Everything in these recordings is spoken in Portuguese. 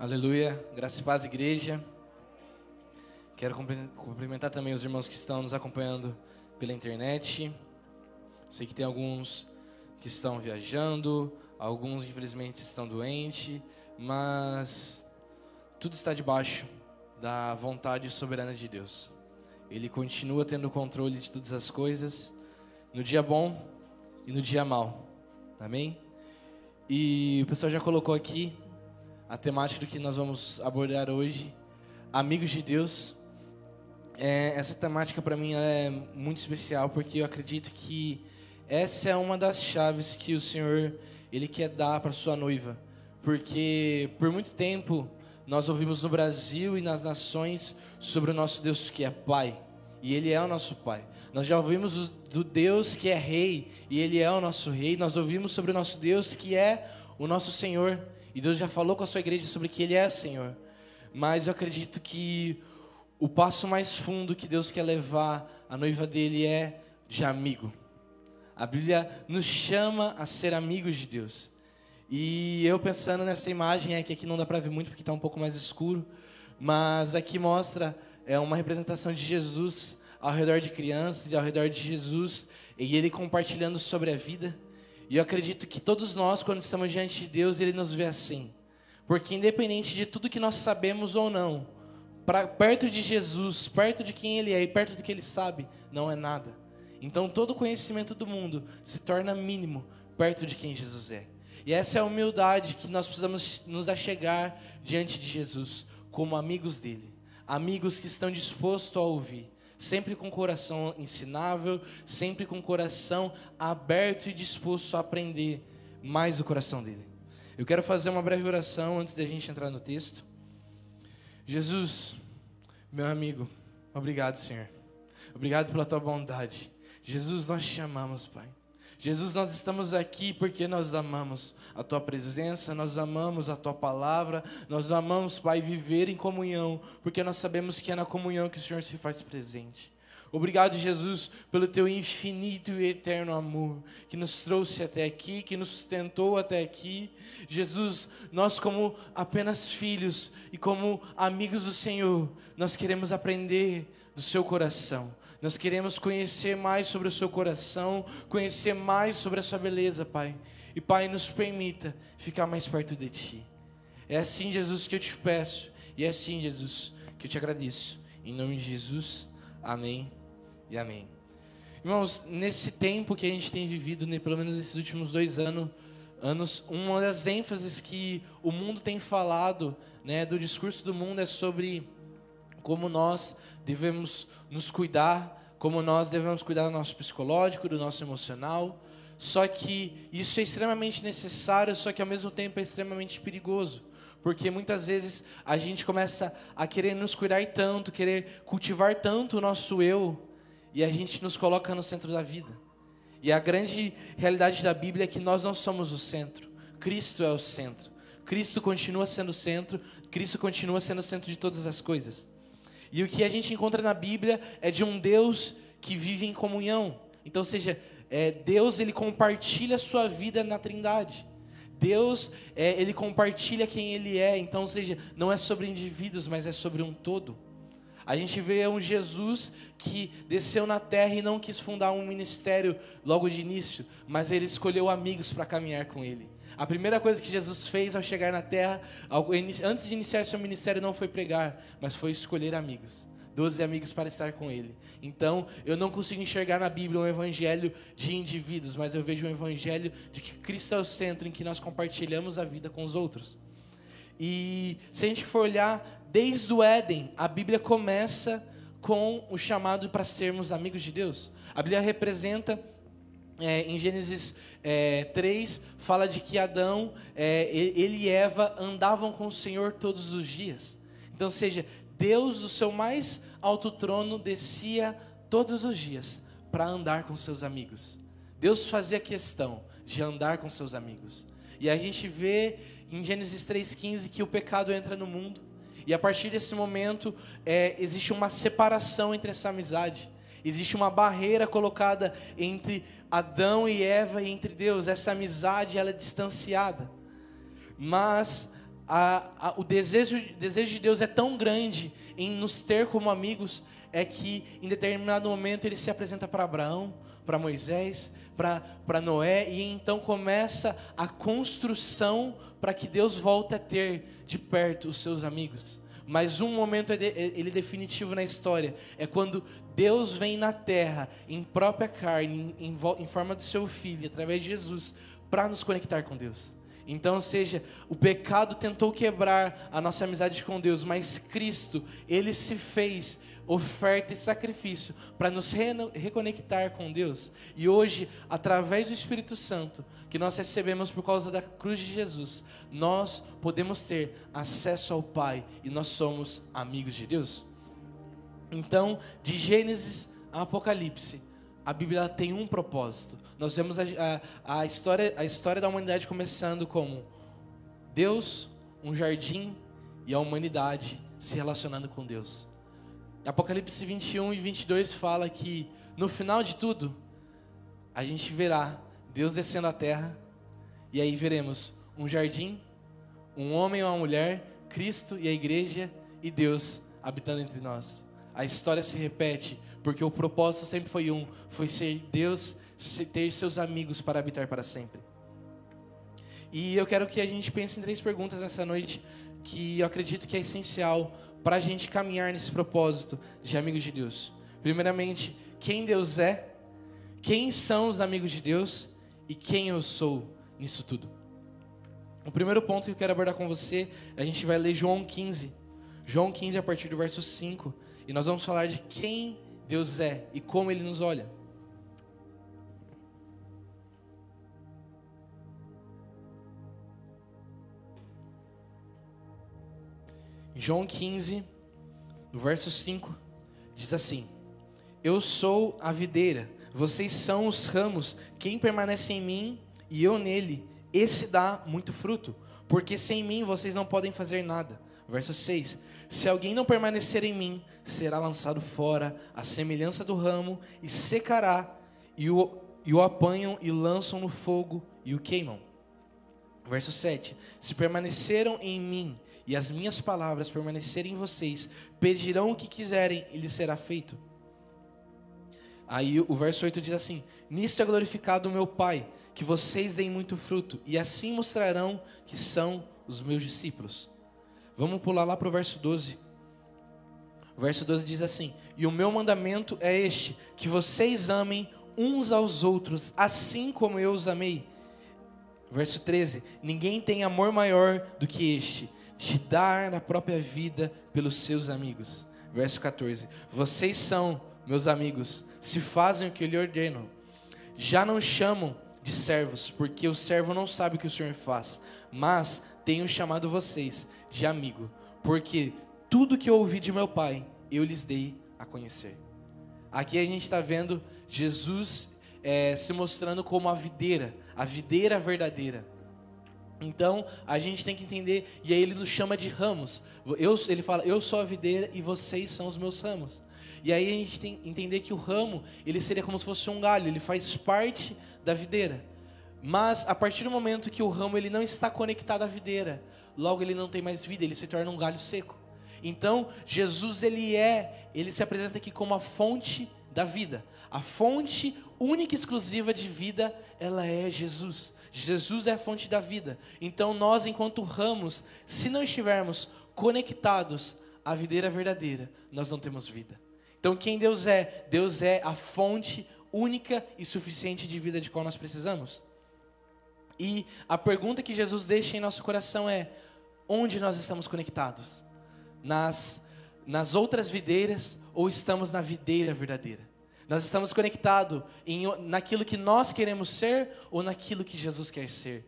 Aleluia, graça e paz, igreja. Quero cumprimentar também os irmãos que estão nos acompanhando pela internet. Sei que tem alguns que estão viajando, alguns infelizmente estão doentes, mas tudo está debaixo da vontade soberana de Deus. Ele continua tendo o controle de todas as coisas, no dia bom e no dia mal. Amém? E o pessoal já colocou aqui a temática do que nós vamos abordar hoje, amigos de Deus. É, essa temática para mim é muito especial porque eu acredito que essa é uma das chaves que o Senhor ele quer dar para sua noiva, porque por muito tempo nós ouvimos no Brasil e nas nações sobre o nosso Deus que é Pai e Ele é o nosso Pai. Nós já ouvimos do Deus que é Rei e Ele é o nosso Rei. Nós ouvimos sobre o nosso Deus que é o nosso Senhor e Deus já falou com a sua igreja sobre que Ele é Senhor. Mas eu acredito que o passo mais fundo que Deus quer levar a noiva dele é de amigo. A Bíblia nos chama a ser amigos de Deus. E eu pensando nessa imagem, é que aqui não dá para ver muito porque está um pouco mais escuro, mas aqui mostra é uma representação de Jesus ao redor de crianças e ao redor de Jesus e ele compartilhando sobre a vida. E eu acredito que todos nós, quando estamos diante de Deus, Ele nos vê assim. Porque independente de tudo que nós sabemos ou não, pra, perto de Jesus, perto de quem Ele é e perto do que Ele sabe, não é nada. Então todo conhecimento do mundo se torna mínimo perto de quem Jesus é. E essa é a humildade que nós precisamos nos achegar diante de Jesus, como amigos dele. Amigos que estão dispostos a ouvir sempre com o coração ensinável, sempre com o coração aberto e disposto a aprender mais do coração dele. Eu quero fazer uma breve oração antes da gente entrar no texto. Jesus, meu amigo, obrigado, Senhor. Obrigado pela tua bondade. Jesus, nós te amamos, Pai. Jesus, nós estamos aqui porque nós amamos a tua presença, nós amamos a tua palavra, nós amamos, Pai, viver em comunhão, porque nós sabemos que é na comunhão que o Senhor se faz presente. Obrigado, Jesus, pelo teu infinito e eterno amor que nos trouxe até aqui, que nos sustentou até aqui. Jesus, nós, como apenas filhos e como amigos do Senhor, nós queremos aprender do seu coração. Nós queremos conhecer mais sobre o seu coração, conhecer mais sobre a sua beleza, Pai. E, Pai, nos permita ficar mais perto de Ti. É assim, Jesus, que eu te peço. E é assim, Jesus, que eu te agradeço. Em nome de Jesus, amém e amém. Irmãos, nesse tempo que a gente tem vivido, né, pelo menos nesses últimos dois anos, anos, uma das ênfases que o mundo tem falado, né, do discurso do mundo é sobre como nós devemos nos cuidar, como nós devemos cuidar do nosso psicológico, do nosso emocional. Só que isso é extremamente necessário, só que ao mesmo tempo é extremamente perigoso. Porque muitas vezes a gente começa a querer nos cuidar tanto, querer cultivar tanto o nosso eu, e a gente nos coloca no centro da vida. E a grande realidade da Bíblia é que nós não somos o centro, Cristo é o centro. Cristo continua sendo o centro, Cristo continua sendo o centro de todas as coisas. E o que a gente encontra na Bíblia é de um Deus que vive em comunhão. Então, seja, é, Deus ele compartilha a sua vida na Trindade. Deus é, ele compartilha quem Ele é. Então, seja, não é sobre indivíduos, mas é sobre um todo. A gente vê um Jesus que desceu na terra e não quis fundar um ministério logo de início, mas ele escolheu amigos para caminhar com ele. A primeira coisa que Jesus fez ao chegar na terra, antes de iniciar seu ministério, não foi pregar, mas foi escolher amigos. Doze amigos para estar com ele. Então, eu não consigo enxergar na Bíblia um evangelho de indivíduos, mas eu vejo um evangelho de que Cristo é o centro em que nós compartilhamos a vida com os outros. E se a gente for olhar desde o Éden, a Bíblia começa com o chamado para sermos amigos de Deus. A Bíblia representa é, em Gênesis é, 3, fala de que Adão, é, ele e Eva andavam com o Senhor todos os dias. Então, seja, Deus do seu mais alto trono descia todos os dias para andar com seus amigos. Deus fazia questão de andar com seus amigos. E a gente vê em Gênesis 3,15 que o pecado entra no mundo. E a partir desse momento, é, existe uma separação entre essa amizade. Existe uma barreira colocada entre Adão e Eva e entre Deus. Essa amizade ela é distanciada. Mas a, a, o desejo, desejo de Deus é tão grande em nos ter como amigos, é que em determinado momento ele se apresenta para Abraão, para Moisés, para Noé, e então começa a construção para que Deus volte a ter de perto os seus amigos. Mas um momento ele é definitivo na história é quando Deus vem na terra, em própria carne, em, em, forma do seu filho, através de Jesus, para nos conectar com Deus. Então, ou seja, o pecado tentou quebrar a nossa amizade com Deus, mas Cristo, ele se fez oferta e sacrifício para nos re reconectar com Deus. E hoje, através do Espírito Santo, que nós recebemos por causa da cruz de Jesus, nós podemos ter acesso ao Pai e nós somos amigos de Deus. Então, de Gênesis a Apocalipse, a Bíblia tem um propósito. Nós vemos a, a, a, história, a história da humanidade começando como Deus, um jardim e a humanidade se relacionando com Deus. Apocalipse 21 e 22 fala que no final de tudo, a gente verá Deus descendo à terra e aí veremos um jardim, um homem e uma mulher, Cristo e a igreja e Deus habitando entre nós. A história se repete porque o propósito sempre foi um, foi ser Deus, ter seus amigos para habitar para sempre. E eu quero que a gente pense em três perguntas nessa noite que eu acredito que é essencial para a gente caminhar nesse propósito de amigos de Deus. Primeiramente, quem Deus é, quem são os amigos de Deus e quem eu sou nisso tudo. O primeiro ponto que eu quero abordar com você, a gente vai ler João 15. João 15 a partir do verso 5, e nós vamos falar de quem Deus é e como ele nos olha. João 15, no verso 5, diz assim: Eu sou a videira, vocês são os ramos, quem permanece em mim e eu nele, esse dá muito fruto, porque sem mim vocês não podem fazer nada. Verso 6: Se alguém não permanecer em mim, será lançado fora, à semelhança do ramo, e secará, e o, e o apanham e lançam no fogo e o queimam. Verso 7: Se permaneceram em mim e as minhas palavras permanecerem em vocês, pedirão o que quiserem e lhes será feito. Aí o verso 8 diz assim: Nisto é glorificado o meu Pai, que vocês deem muito fruto, e assim mostrarão que são os meus discípulos. Vamos pular lá para o verso 12. O verso 12 diz assim: E o meu mandamento é este: que vocês amem uns aos outros, assim como eu os amei. Verso 13: Ninguém tem amor maior do que este, de dar a própria vida pelos seus amigos. Verso 14: Vocês são meus amigos, se fazem o que eu lhe ordeno. Já não chamam de servos, porque o servo não sabe o que o Senhor faz, mas tenho chamado vocês de amigo, porque tudo que eu ouvi de meu Pai, eu lhes dei a conhecer. Aqui a gente está vendo Jesus é, se mostrando como a videira, a videira verdadeira. Então, a gente tem que entender, e aí ele nos chama de ramos. Eu, ele fala, eu sou a videira e vocês são os meus ramos. E aí a gente tem que entender que o ramo, ele seria como se fosse um galho, ele faz parte da videira. Mas a partir do momento que o ramo ele não está conectado à videira, logo ele não tem mais vida, ele se torna um galho seco. Então, Jesus ele é, ele se apresenta aqui como a fonte da vida. A fonte única e exclusiva de vida, ela é Jesus. Jesus é a fonte da vida. Então nós, enquanto ramos, se não estivermos conectados à videira verdadeira, nós não temos vida. Então quem Deus é? Deus é a fonte única e suficiente de vida de qual nós precisamos. E a pergunta que Jesus deixa em nosso coração é: onde nós estamos conectados? Nas, nas outras videiras ou estamos na videira verdadeira? Nós estamos conectados em, naquilo que nós queremos ser ou naquilo que Jesus quer ser.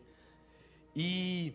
E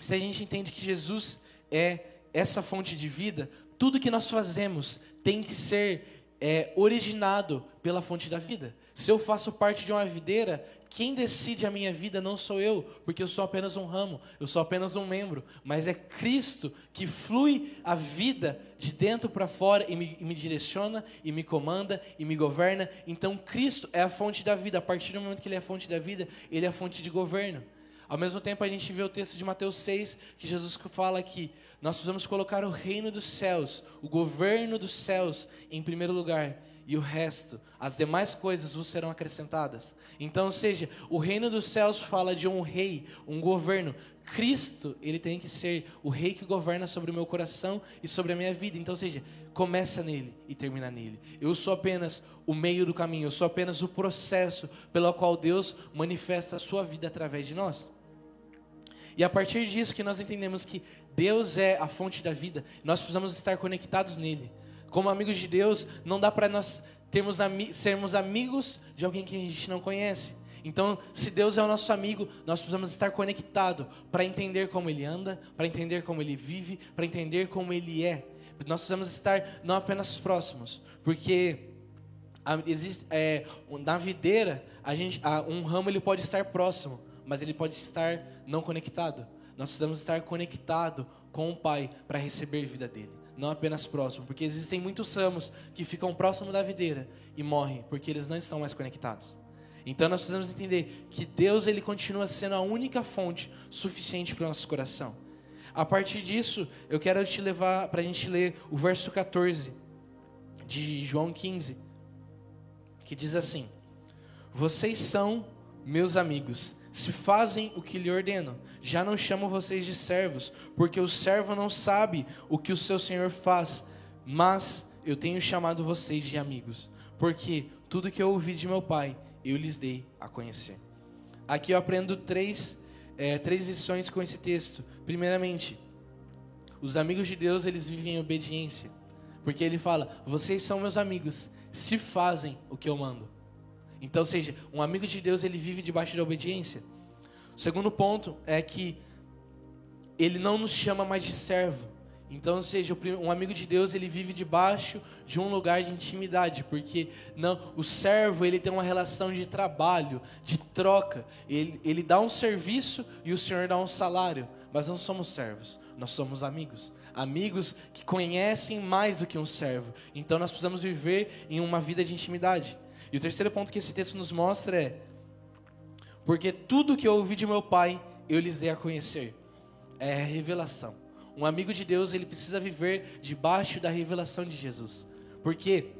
se a gente entende que Jesus é essa fonte de vida, tudo que nós fazemos tem que ser é, originado pela fonte da vida. Se eu faço parte de uma videira, quem decide a minha vida não sou eu, porque eu sou apenas um ramo, eu sou apenas um membro, mas é Cristo que flui a vida de dentro para fora e me, e me, direciona, e me comanda, e me governa. Então Cristo é a fonte da vida. A partir do momento que Ele é a fonte da vida, Ele é a fonte de governo. Ao mesmo tempo, a gente vê o texto de Mateus 6, que Jesus fala que nós precisamos colocar o reino dos céus, o governo dos céus, em primeiro lugar, e o resto, as demais coisas, vos serão acrescentadas. Então, ou seja, o reino dos céus fala de um rei, um governo. Cristo, ele tem que ser o rei que governa sobre o meu coração e sobre a minha vida. Então, ou seja, começa nele e termina nele. Eu sou apenas o meio do caminho, eu sou apenas o processo pelo qual Deus manifesta a sua vida através de nós. E a partir disso que nós entendemos que Deus é a fonte da vida, nós precisamos estar conectados nele. Como amigos de Deus, não dá para nós termos ami sermos amigos de alguém que a gente não conhece. Então, se Deus é o nosso amigo, nós precisamos estar conectados para entender como Ele anda, para entender como Ele vive, para entender como Ele é. Nós precisamos estar não apenas próximos, porque existe, é, na videira, a gente, um ramo ele pode estar próximo, mas ele pode estar não conectado. Nós precisamos estar conectado com o Pai para receber vida dele, não apenas próximo, porque existem muitos ramos que ficam próximo da videira e morrem porque eles não estão mais conectados. Então nós precisamos entender que Deus ele continua sendo a única fonte suficiente para o nosso coração. A partir disso, eu quero te levar para a gente ler o verso 14 de João 15, que diz assim: Vocês são meus amigos se fazem o que lhe ordeno. Já não chamo vocês de servos, porque o servo não sabe o que o seu senhor faz, mas eu tenho chamado vocês de amigos, porque tudo que eu ouvi de meu pai, eu lhes dei a conhecer. Aqui eu aprendo três, é, três lições com esse texto. Primeiramente, os amigos de Deus, eles vivem em obediência. Porque ele fala, vocês são meus amigos, se fazem o que eu mando. Então, seja, um amigo de Deus ele vive debaixo da obediência. O segundo ponto é que ele não nos chama mais de servo. Então, seja, um amigo de Deus ele vive debaixo de um lugar de intimidade, porque não, o servo ele tem uma relação de trabalho, de troca. Ele, ele dá um serviço e o Senhor dá um salário, mas não somos servos, nós somos amigos amigos que conhecem mais do que um servo. Então nós precisamos viver em uma vida de intimidade. E o terceiro ponto que esse texto nos mostra é: porque tudo que eu ouvi de meu pai, eu lhes dei a conhecer. É a revelação. Um amigo de Deus, ele precisa viver debaixo da revelação de Jesus. Porque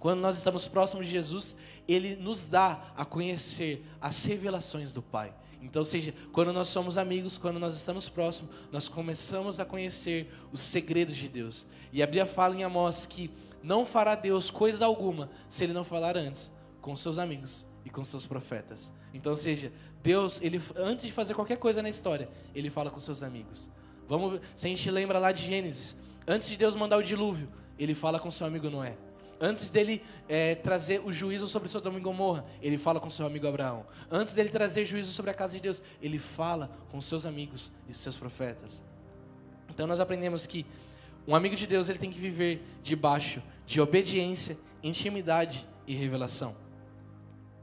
quando nós estamos próximos de Jesus, ele nos dá a conhecer as revelações do Pai. Então, seja, quando nós somos amigos, quando nós estamos próximos, nós começamos a conhecer os segredos de Deus. E a Bíblia fala em Amós que não fará Deus coisa alguma se ele não falar antes com seus amigos e com seus profetas. Então, seja, Deus, ele antes de fazer qualquer coisa na história, ele fala com seus amigos. Vamos, se a gente lembra lá de Gênesis, antes de Deus mandar o dilúvio, ele fala com seu amigo Noé. Antes dele é, trazer o juízo sobre Sodoma e Gomorra, ele fala com seu amigo Abraão. Antes dele trazer juízo sobre a casa de Deus, ele fala com seus amigos e seus profetas. Então nós aprendemos que um amigo de Deus ele tem que viver debaixo de obediência, intimidade e revelação.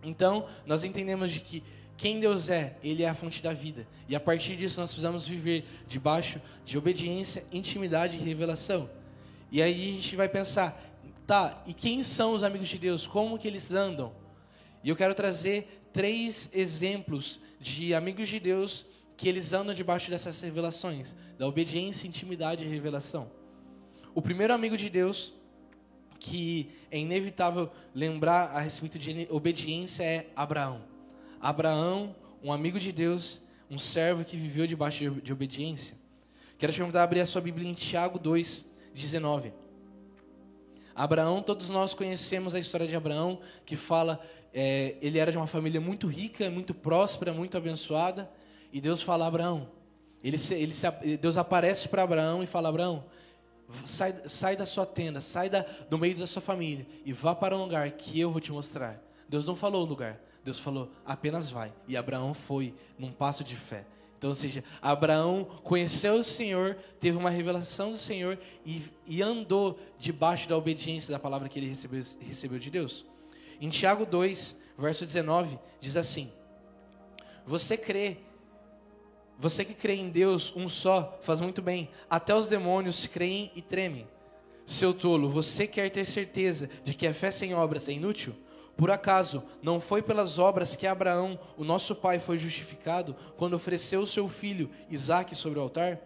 Então, nós entendemos de que quem Deus é, Ele é a fonte da vida. E a partir disso nós precisamos viver debaixo de obediência, intimidade e revelação. E aí a gente vai pensar, tá, e quem são os amigos de Deus? Como que eles andam? E eu quero trazer três exemplos de amigos de Deus que eles andam debaixo dessas revelações, da obediência, intimidade e revelação. O primeiro amigo de Deus, que é inevitável lembrar a respeito de obediência, é Abraão. Abraão, um amigo de Deus, um servo que viveu debaixo de, obediência. Quero te convidar a abrir a sua Bíblia em Tiago 2, 19. Abraão, todos nós conhecemos a história de Abraão, que fala, é, ele era de uma família muito rica, muito próspera, muito abençoada, e Deus fala a Abraão, ele, ele, Deus aparece para Abraão e fala, Abraão, sai, sai da sua tenda, sai da, do meio da sua família e vá para um lugar que eu vou te mostrar. Deus não falou o lugar, Deus falou apenas vai. E Abraão foi num passo de fé. Então, ou seja, Abraão conheceu o Senhor, teve uma revelação do Senhor e, e andou debaixo da obediência da palavra que ele recebeu, recebeu de Deus. Em Tiago 2, verso 19, diz assim: Você crê você que crê em Deus, um só, faz muito bem. Até os demônios creem e tremem. Seu tolo, você quer ter certeza de que a fé sem obras é inútil? Por acaso não foi pelas obras que Abraão, o nosso pai, foi justificado quando ofereceu seu filho Isaque sobre o altar?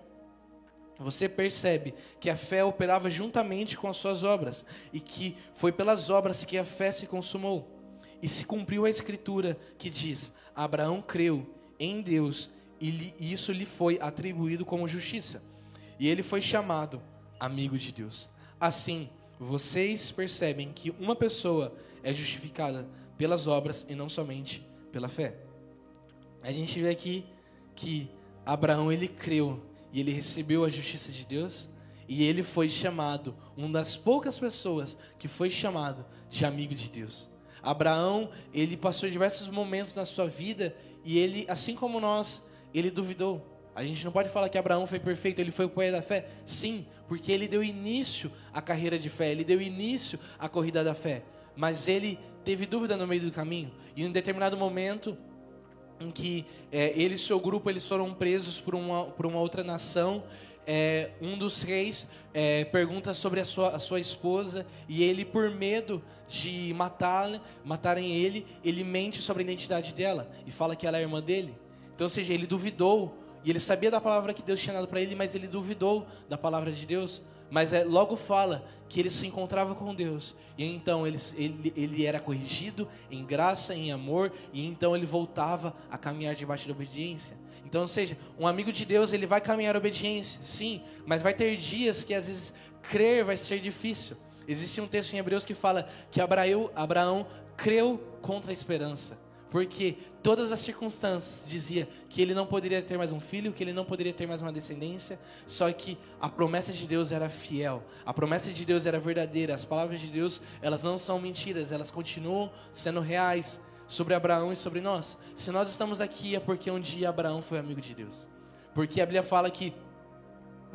Você percebe que a fé operava juntamente com as suas obras e que foi pelas obras que a fé se consumou. E se cumpriu a escritura que diz: Abraão creu em Deus e isso lhe foi atribuído como justiça. E ele foi chamado amigo de Deus. Assim, vocês percebem que uma pessoa é justificada pelas obras e não somente pela fé. A gente vê aqui que Abraão ele creu e ele recebeu a justiça de Deus e ele foi chamado, uma das poucas pessoas que foi chamado de amigo de Deus. Abraão, ele passou diversos momentos na sua vida e ele, assim como nós, ele duvidou. A gente não pode falar que Abraão foi perfeito, ele foi o pai da fé. Sim, porque ele deu início à carreira de fé, ele deu início à corrida da fé. Mas ele teve dúvida no meio do caminho. E em um determinado momento, em que é, ele e seu grupo eles foram presos por uma, por uma outra nação. É, um dos reis é, pergunta sobre a sua, a sua esposa e ele, por medo de matar, matarem ele, ele mente sobre a identidade dela e fala que ela é irmã dele. Então, ou seja, ele duvidou e ele sabia da palavra que Deus tinha dado para ele, mas ele duvidou da palavra de Deus. Mas é, logo fala que ele se encontrava com Deus. E então ele, ele, ele era corrigido em graça, em amor. E então ele voltava a caminhar debaixo da obediência. Então, ou seja, um amigo de Deus, ele vai caminhar obediência, sim. Mas vai ter dias que às vezes crer vai ser difícil. Existe um texto em Hebreus que fala que Abraão, Abraão creu contra a esperança porque todas as circunstâncias dizia que ele não poderia ter mais um filho, que ele não poderia ter mais uma descendência, só que a promessa de Deus era fiel, a promessa de Deus era verdadeira, as palavras de Deus, elas não são mentiras, elas continuam sendo reais sobre Abraão e sobre nós. Se nós estamos aqui é porque um dia Abraão foi amigo de Deus. Porque a Bíblia fala que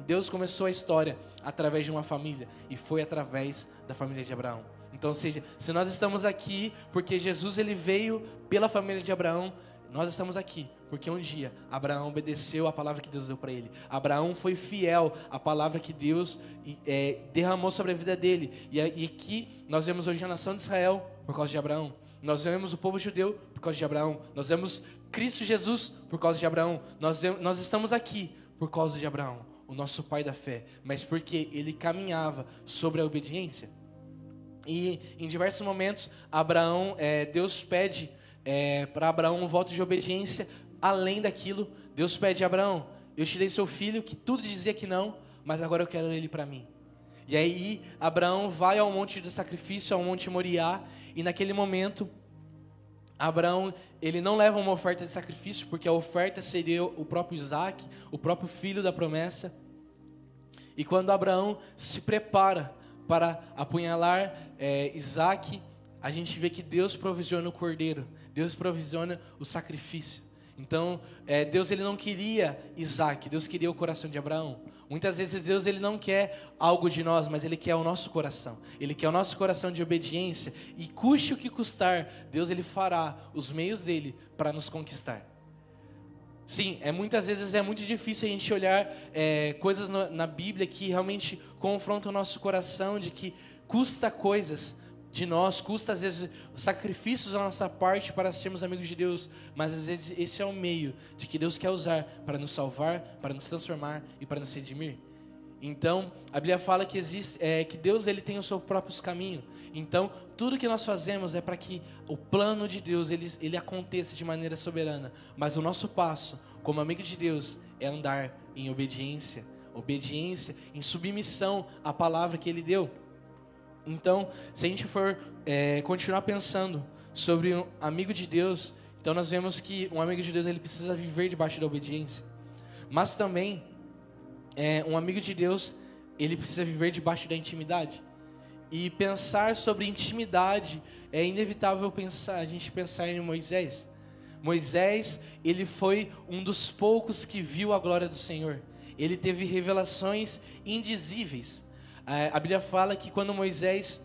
Deus começou a história através de uma família e foi através da família de Abraão. Então, seja, se nós estamos aqui porque Jesus ele veio pela família de Abraão, nós estamos aqui porque um dia Abraão obedeceu a palavra que Deus deu para ele. Abraão foi fiel à palavra que Deus é, derramou sobre a vida dele. E, e aqui nós vemos hoje a nação de Israel por causa de Abraão. Nós vemos o povo judeu por causa de Abraão. Nós vemos Cristo Jesus por causa de Abraão. Nós, nós estamos aqui por causa de Abraão, o nosso pai da fé. Mas porque ele caminhava sobre a obediência. E em diversos momentos, Abraão, é, Deus pede é, para Abraão um voto de obediência além daquilo. Deus pede a Abraão: Eu te dei seu filho, que tudo dizia que não, mas agora eu quero ele para mim. E aí, Abraão vai ao monte do sacrifício, ao monte Moriá, e naquele momento, Abraão, ele não leva uma oferta de sacrifício, porque a oferta seria o próprio Isaac, o próprio filho da promessa. E quando Abraão se prepara para apunhalar é, Isaac, a gente vê que Deus provisiona o cordeiro, Deus provisiona o sacrifício. Então, é, Deus ele não queria Isaac, Deus queria o coração de Abraão. Muitas vezes Deus ele não quer algo de nós, mas ele quer o nosso coração. Ele quer o nosso coração de obediência e custe o que custar, Deus ele fará os meios dele para nos conquistar. Sim, é muitas vezes é muito difícil a gente olhar é, coisas no, na Bíblia que realmente confrontam o nosso coração, de que custa coisas de nós, custa às vezes sacrifícios da nossa parte para sermos amigos de Deus, mas às vezes esse é o meio de que Deus quer usar para nos salvar, para nos transformar e para nos redimir. Então, a Bíblia fala que existe, é, que Deus ele tem o seu próprio caminho. Então, tudo que nós fazemos é para que o plano de Deus ele, ele aconteça de maneira soberana. Mas o nosso passo, como amigo de Deus, é andar em obediência, obediência, em submissão à palavra que Ele deu. Então, se a gente for é, continuar pensando sobre um amigo de Deus, então nós vemos que um amigo de Deus ele precisa viver debaixo da obediência. Mas também é, um amigo de Deus, ele precisa viver debaixo da intimidade. E pensar sobre intimidade é inevitável pensar, a gente pensar em Moisés. Moisés, ele foi um dos poucos que viu a glória do Senhor. Ele teve revelações indizíveis. É, a Bíblia fala que quando Moisés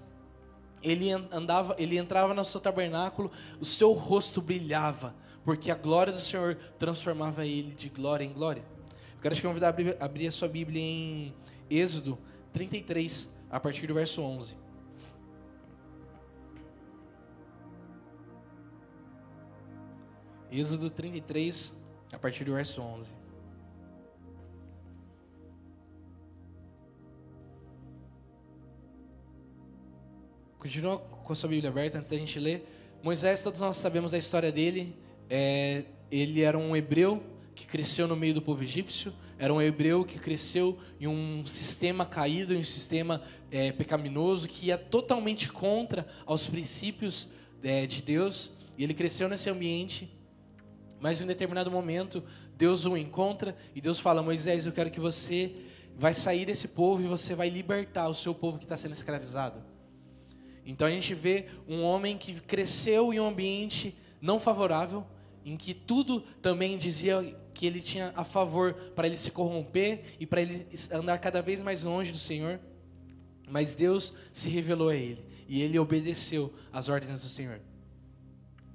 ele andava, ele entrava no seu tabernáculo, o seu rosto brilhava, porque a glória do Senhor transformava ele de glória em glória. Eu quero te convidar a abrir a sua Bíblia em Êxodo 33, a partir do verso 11. Êxodo 33, a partir do verso 11. Continua com a sua Bíblia aberta antes da gente ler. Moisés, todos nós sabemos a história dele. É, ele era um hebreu que cresceu no meio do povo egípcio. Era um hebreu que cresceu em um sistema caído, em um sistema é, pecaminoso, que ia totalmente contra aos princípios é, de Deus. E ele cresceu nesse ambiente. Mas em um determinado momento, Deus o encontra e Deus fala: Moisés, eu quero que você vai sair desse povo e você vai libertar o seu povo que está sendo escravizado. Então a gente vê um homem que cresceu em um ambiente não favorável, em que tudo também dizia que ele tinha a favor para ele se corromper e para ele andar cada vez mais longe do Senhor. Mas Deus se revelou a ele e ele obedeceu às ordens do Senhor.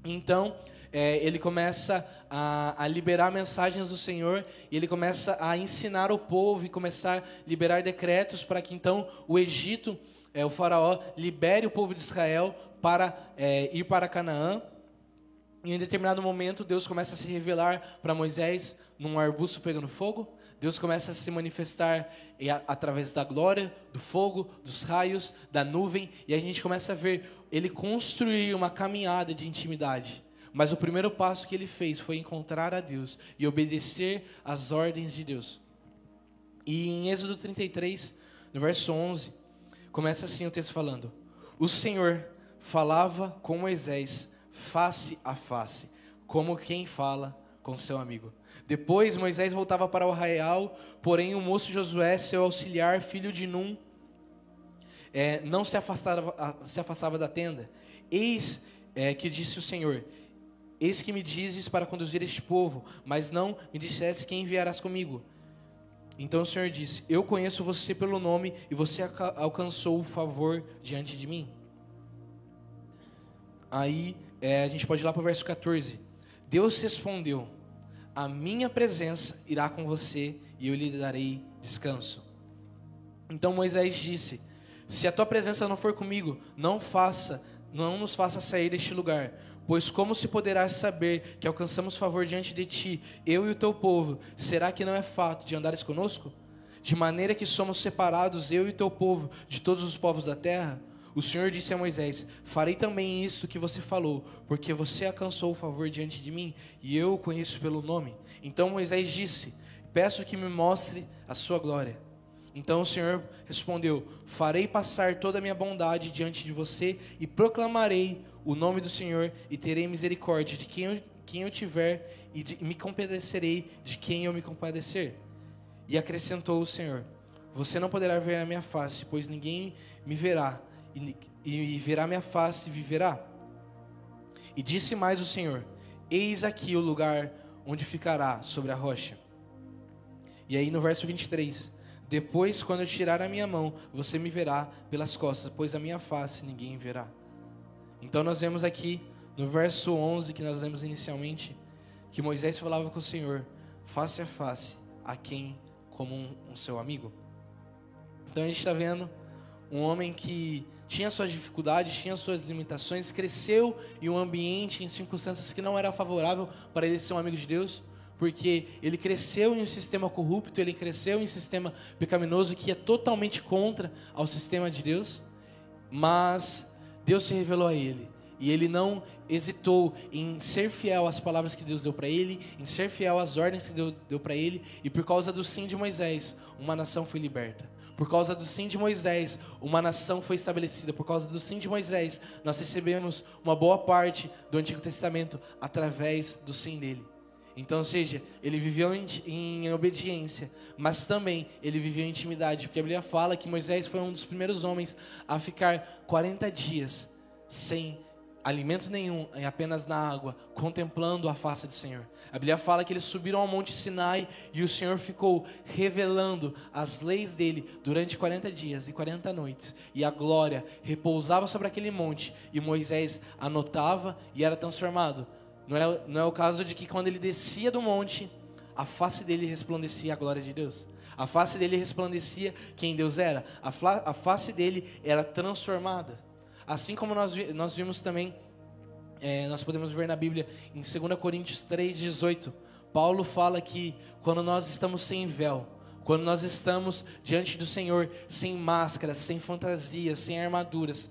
Então, é, ele começa a, a, liberar mensagens do Senhor e ele começa a ensinar o povo e começar a liberar decretos para que então o Egito, é, o faraó, libere o povo de Israel para é, ir para Canaã. E em determinado momento Deus começa a se revelar para Moisés num arbusto pegando fogo. Deus começa a se manifestar através da glória, do fogo, dos raios, da nuvem, e a gente começa a ver ele construir uma caminhada de intimidade. Mas o primeiro passo que ele fez foi encontrar a Deus e obedecer às ordens de Deus. E em Êxodo 33, no verso 11, começa assim o texto falando: O Senhor falava com Moisés face a face, como quem fala com seu amigo. Depois Moisés voltava para o arraial, porém o moço Josué, seu auxiliar, filho de Num, é, não se afastava, se afastava da tenda. Eis é, que disse o Senhor: Eis que me dizes para conduzir este povo, mas não me disseste quem enviarás comigo. Então o Senhor disse: Eu conheço você pelo nome e você alcançou o favor diante de mim. Aí é, a gente pode ir lá para o verso 14. Deus respondeu: A minha presença irá com você e eu lhe darei descanso. Então Moisés disse: Se a tua presença não for comigo, não faça, não nos faça sair deste lugar Pois como se poderá saber que alcançamos favor diante de ti, eu e o teu povo? Será que não é fato de andares conosco? De maneira que somos separados, eu e o teu povo, de todos os povos da terra? O Senhor disse a Moisés: Farei também isto que você falou, porque você alcançou o favor diante de mim, e eu o conheço pelo nome. Então Moisés disse: Peço que me mostre a sua glória. Então o Senhor respondeu: Farei passar toda a minha bondade diante de você e proclamarei o nome do Senhor e terei misericórdia de quem eu, quem eu tiver e de, me compadecerei de quem eu me compadecer. E acrescentou o Senhor: Você não poderá ver a minha face, pois ninguém me verá, e, e verá minha face e viverá. E disse mais o Senhor: Eis aqui o lugar onde ficará sobre a rocha. E aí no verso 23, depois, quando eu tirar a minha mão, você me verá pelas costas, pois a minha face ninguém verá. Então, nós vemos aqui no verso 11 que nós lemos inicialmente, que Moisés falava com o Senhor face a face, a quem como um, um seu amigo. Então, a gente está vendo um homem que tinha suas dificuldades, tinha suas limitações, cresceu em um ambiente, em circunstâncias que não era favorável para ele ser um amigo de Deus porque ele cresceu em um sistema corrupto, ele cresceu em um sistema pecaminoso que é totalmente contra ao sistema de Deus, mas Deus se revelou a ele e ele não hesitou em ser fiel às palavras que Deus deu para ele, em ser fiel às ordens que Deus deu para ele, e por causa do sim de Moisés, uma nação foi liberta. Por causa do sim de Moisés, uma nação foi estabelecida. Por causa do sim de Moisés, nós recebemos uma boa parte do Antigo Testamento através do sim dele. Então, ou seja, ele viveu em, em, obediência, mas também ele viveu em intimidade, porque a Bíblia fala que Moisés foi um dos primeiros homens a ficar 40 dias sem alimento nenhum, apenas na água, contemplando a face do Senhor. A Bíblia fala que eles subiram ao Monte Sinai e o Senhor ficou revelando as leis dele durante 40 dias e 40 noites. E a glória repousava sobre aquele monte e Moisés anotava e era transformado. Não é, não é o caso de que quando ele descia do monte, a face dele resplandecia a glória de Deus. A face dele resplandecia quem Deus era. A, a face dele era transformada. Assim como nós, nós vimos também é, nós podemos ver na Bíblia, em 2 Coríntios 3,18, Paulo fala que quando nós estamos sem véu, quando nós estamos diante do Senhor sem máscaras, sem fantasias, sem armaduras,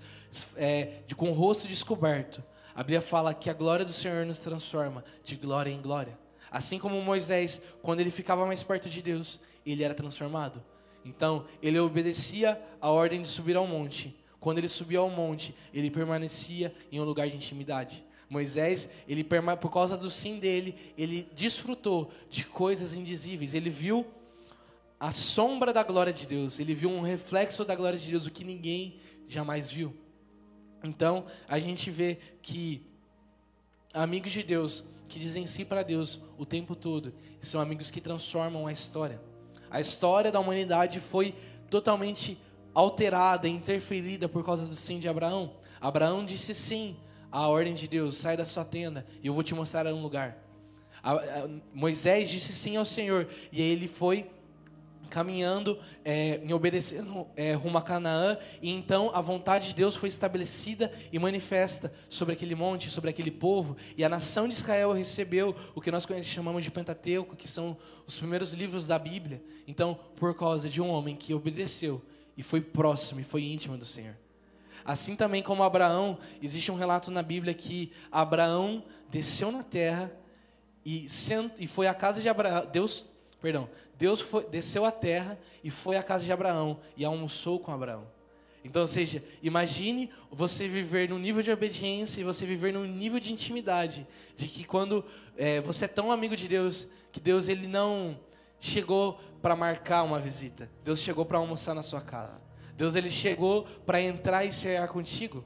é, de, com o rosto descoberto, a Bíblia fala que a glória do Senhor nos transforma de glória em glória. Assim como Moisés, quando ele ficava mais perto de Deus, ele era transformado. Então, ele obedecia a ordem de subir ao monte. Quando ele subia ao monte, ele permanecia em um lugar de intimidade. Moisés, ele por causa do sim dele, ele desfrutou de coisas indizíveis. Ele viu a sombra da glória de Deus, ele viu um reflexo da glória de Deus, o que ninguém jamais viu. Então, a gente vê que amigos de Deus, que dizem sim para Deus o tempo todo, são amigos que transformam a história. A história da humanidade foi totalmente alterada, interferida por causa do sim de Abraão. Abraão disse sim à ordem de Deus: sai da sua tenda e eu vou te mostrar um lugar. Moisés disse sim ao Senhor e ele foi caminhando é, em obedecendo é, rumo a Canaã, e então a vontade de Deus foi estabelecida e manifesta sobre aquele monte, sobre aquele povo, e a nação de Israel recebeu o que nós chamamos de Pentateuco, que são os primeiros livros da Bíblia. Então, por causa de um homem que obedeceu e foi próximo e foi íntimo do Senhor. Assim também como Abraão, existe um relato na Bíblia que Abraão desceu na terra e, e foi à casa de Abraão, Deus, perdão, Deus foi, desceu à terra e foi à casa de Abraão e almoçou com Abraão. Então, ou seja, imagine você viver num nível de obediência e você viver num nível de intimidade, de que quando é, você é tão amigo de Deus, que Deus ele não chegou para marcar uma visita, Deus chegou para almoçar na sua casa. Deus ele chegou para entrar e cear contigo.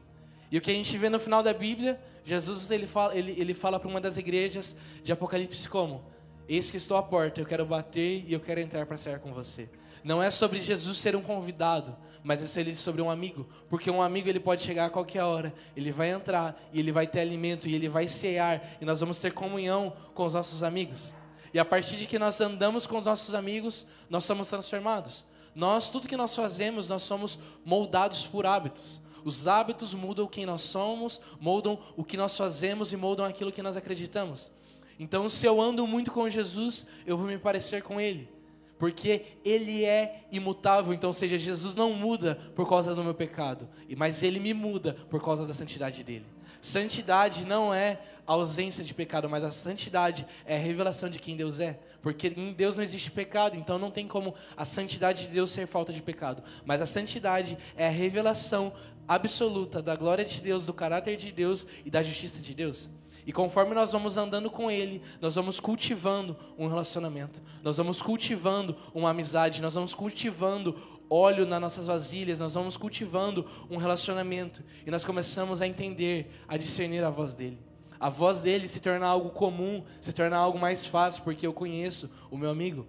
E o que a gente vê no final da Bíblia, Jesus ele fala, ele, ele fala para uma das igrejas de Apocalipse como: Eis que estou à porta, eu quero bater e eu quero entrar para cear com você. Não é sobre Jesus ser um convidado, mas é sobre um amigo, porque um amigo ele pode chegar a qualquer hora, ele vai entrar e ele vai ter alimento e ele vai cear e nós vamos ter comunhão com os nossos amigos. E a partir de que nós andamos com os nossos amigos, nós somos transformados. Nós, tudo que nós fazemos, nós somos moldados por hábitos. Os hábitos mudam quem nós somos, moldam o que nós fazemos e moldam aquilo que nós acreditamos. Então, se eu ando muito com Jesus, eu vou me parecer com Ele. Porque Ele é imutável, então, ou seja, Jesus não muda por causa do meu pecado, mas Ele me muda por causa da santidade dEle. Santidade não é ausência de pecado, mas a santidade é a revelação de quem Deus é. Porque em Deus não existe pecado, então não tem como a santidade de Deus ser falta de pecado. Mas a santidade é a revelação absoluta da glória de Deus, do caráter de Deus e da justiça de Deus. E conforme nós vamos andando com Ele, nós vamos cultivando um relacionamento, nós vamos cultivando uma amizade, nós vamos cultivando óleo nas nossas vasilhas, nós vamos cultivando um relacionamento e nós começamos a entender, a discernir a voz dele. A voz dele se torna algo comum, se torna algo mais fácil, porque eu conheço o meu amigo.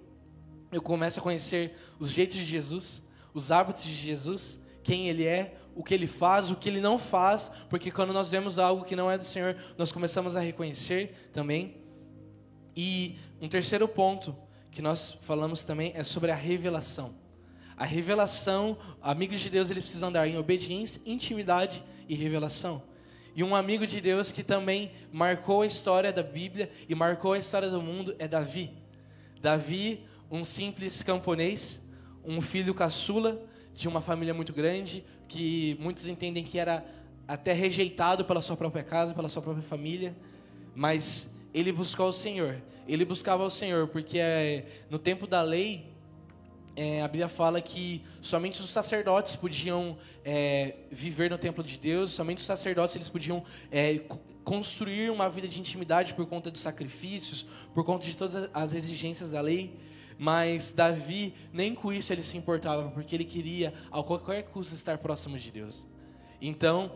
Eu começo a conhecer os jeitos de Jesus, os hábitos de Jesus, quem ele é, o que ele faz, o que ele não faz, porque quando nós vemos algo que não é do Senhor, nós começamos a reconhecer também. E um terceiro ponto que nós falamos também é sobre a revelação. A revelação, amigos de Deus, eles precisam andar em obediência, intimidade e revelação. E um amigo de Deus que também marcou a história da Bíblia e marcou a história do mundo é Davi. Davi, um simples camponês, um filho caçula de uma família muito grande, que muitos entendem que era até rejeitado pela sua própria casa, pela sua própria família, mas ele buscou o Senhor. Ele buscava o Senhor, porque é, no tempo da lei, é, a Bíblia fala que somente os sacerdotes podiam é, viver no templo de Deus, somente os sacerdotes eles podiam é, construir uma vida de intimidade por conta dos sacrifícios, por conta de todas as exigências da lei. Mas Davi, nem com isso ele se importava, porque ele queria, a qualquer custo, estar próximo de Deus. Então,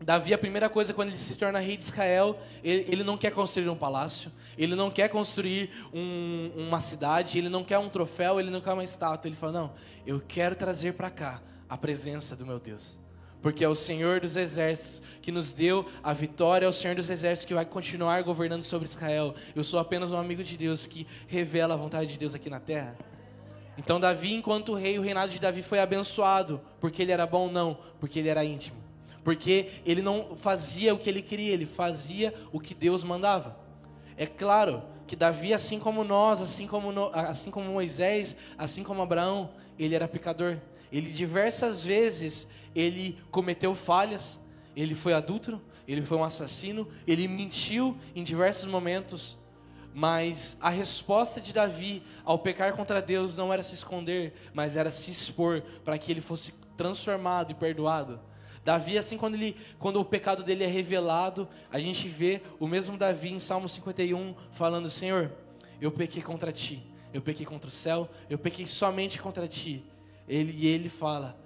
Davi, a primeira coisa, quando ele se torna rei de Israel, ele, ele não quer construir um palácio, ele não quer construir um, uma cidade, ele não quer um troféu, ele não quer uma estátua. Ele fala: Não, eu quero trazer para cá a presença do meu Deus porque é o Senhor dos exércitos que nos deu a vitória, é o Senhor dos exércitos que vai continuar governando sobre Israel. Eu sou apenas um amigo de Deus que revela a vontade de Deus aqui na terra. Então, Davi, enquanto rei, o reinado de Davi foi abençoado, porque ele era bom, não, porque ele era íntimo. porque ele não fazia o que ele queria, ele fazia o que Deus mandava. É claro que Davi, assim como nós, assim como, no, assim como Moisés, assim como Abraão, ele era pecador. Ele diversas vezes ele cometeu falhas, ele foi adúltero, ele foi um assassino, ele mentiu em diversos momentos. Mas a resposta de Davi ao pecar contra Deus não era se esconder, mas era se expor para que ele fosse transformado e perdoado. Davi, assim, quando, ele, quando o pecado dele é revelado, a gente vê o mesmo Davi em Salmo 51 falando: Senhor, eu pequei contra ti, eu pequei contra o céu, eu pequei somente contra ti. Ele, e ele fala: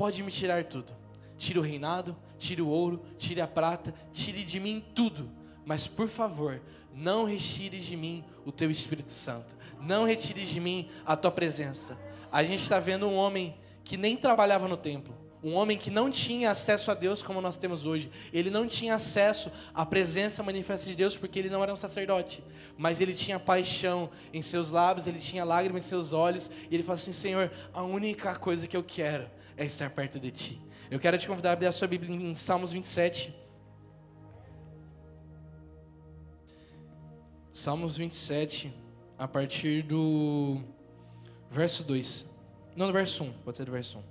Pode me tirar tudo, tire o reinado, tire o ouro, tire a prata, tire de mim tudo, mas por favor, não retires de mim o teu Espírito Santo, não retires de mim a tua presença. A gente está vendo um homem que nem trabalhava no templo, um homem que não tinha acesso a Deus como nós temos hoje. Ele não tinha acesso à presença manifesta de Deus porque ele não era um sacerdote. Mas ele tinha paixão em seus lábios, ele tinha lágrimas em seus olhos. E ele fala assim: Senhor, a única coisa que eu quero é estar perto de Ti. Eu quero te convidar a abrir a sua Bíblia em Salmos 27. Salmos 27, a partir do verso 2. Não, do verso 1, pode ser do verso 1.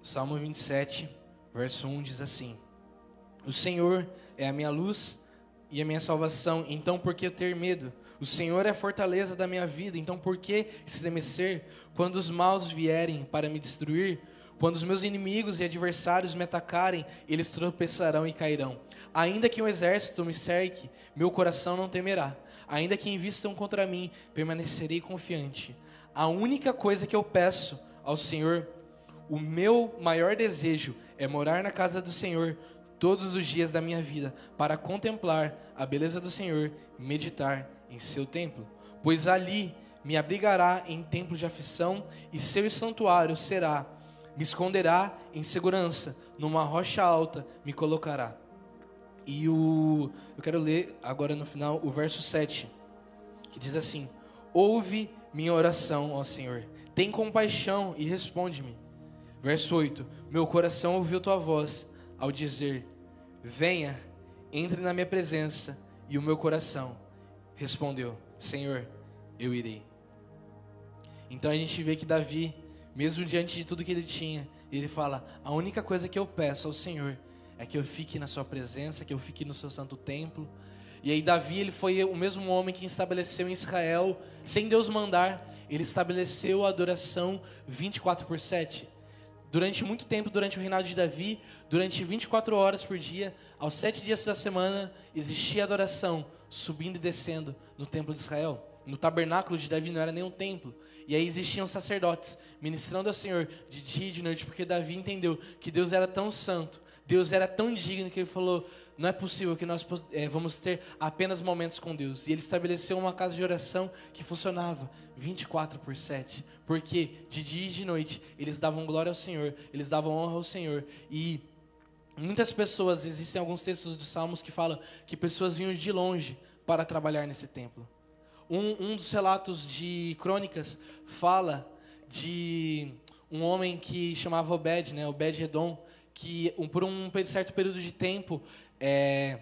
Salmo 27, verso 1 diz assim: O Senhor é a minha luz e a minha salvação, então por que ter medo? O Senhor é a fortaleza da minha vida, então por que estremecer quando os maus vierem para me destruir? Quando os meus inimigos e adversários me atacarem, eles tropeçarão e cairão. Ainda que um exército me cerque, meu coração não temerá. Ainda que invistam contra mim, permanecerei confiante. A única coisa que eu peço ao Senhor, o meu maior desejo é morar na casa do Senhor todos os dias da minha vida, para contemplar a beleza do Senhor e meditar em seu templo, pois ali me abrigará em templo de aflição e seu santuário será, me esconderá em segurança, numa rocha alta me colocará. E o eu quero ler agora no final o verso 7, que diz assim: Ouve minha oração, ó Senhor, tem compaixão e responde-me. Verso 8: Meu coração ouviu tua voz ao dizer: Venha, entre na minha presença, e o meu coração respondeu: Senhor, eu irei. Então a gente vê que Davi, mesmo diante de tudo que ele tinha, ele fala: A única coisa que eu peço ao Senhor é que eu fique na Sua presença, que eu fique no Seu santo templo. E aí Davi, ele foi o mesmo homem que estabeleceu em Israel, sem Deus mandar, ele estabeleceu a adoração 24 por 7. Durante muito tempo, durante o reinado de Davi, durante 24 horas por dia, aos sete dias da semana, existia adoração, subindo e descendo no templo de Israel. No tabernáculo de Davi não era nem um templo. E aí existiam sacerdotes ministrando ao Senhor de dia e de noite, porque Davi entendeu que Deus era tão santo, Deus era tão digno que ele falou: não é possível que nós é, vamos ter apenas momentos com Deus. E ele estabeleceu uma casa de oração que funcionava 24 por 7. Porque de dia e de noite eles davam glória ao Senhor, eles davam honra ao Senhor. E muitas pessoas, existem alguns textos dos Salmos que falam que pessoas vinham de longe para trabalhar nesse templo. Um, um dos relatos de crônicas fala de um homem que chamava Obed, né, Obed Redon, que um, por um certo período de tempo é,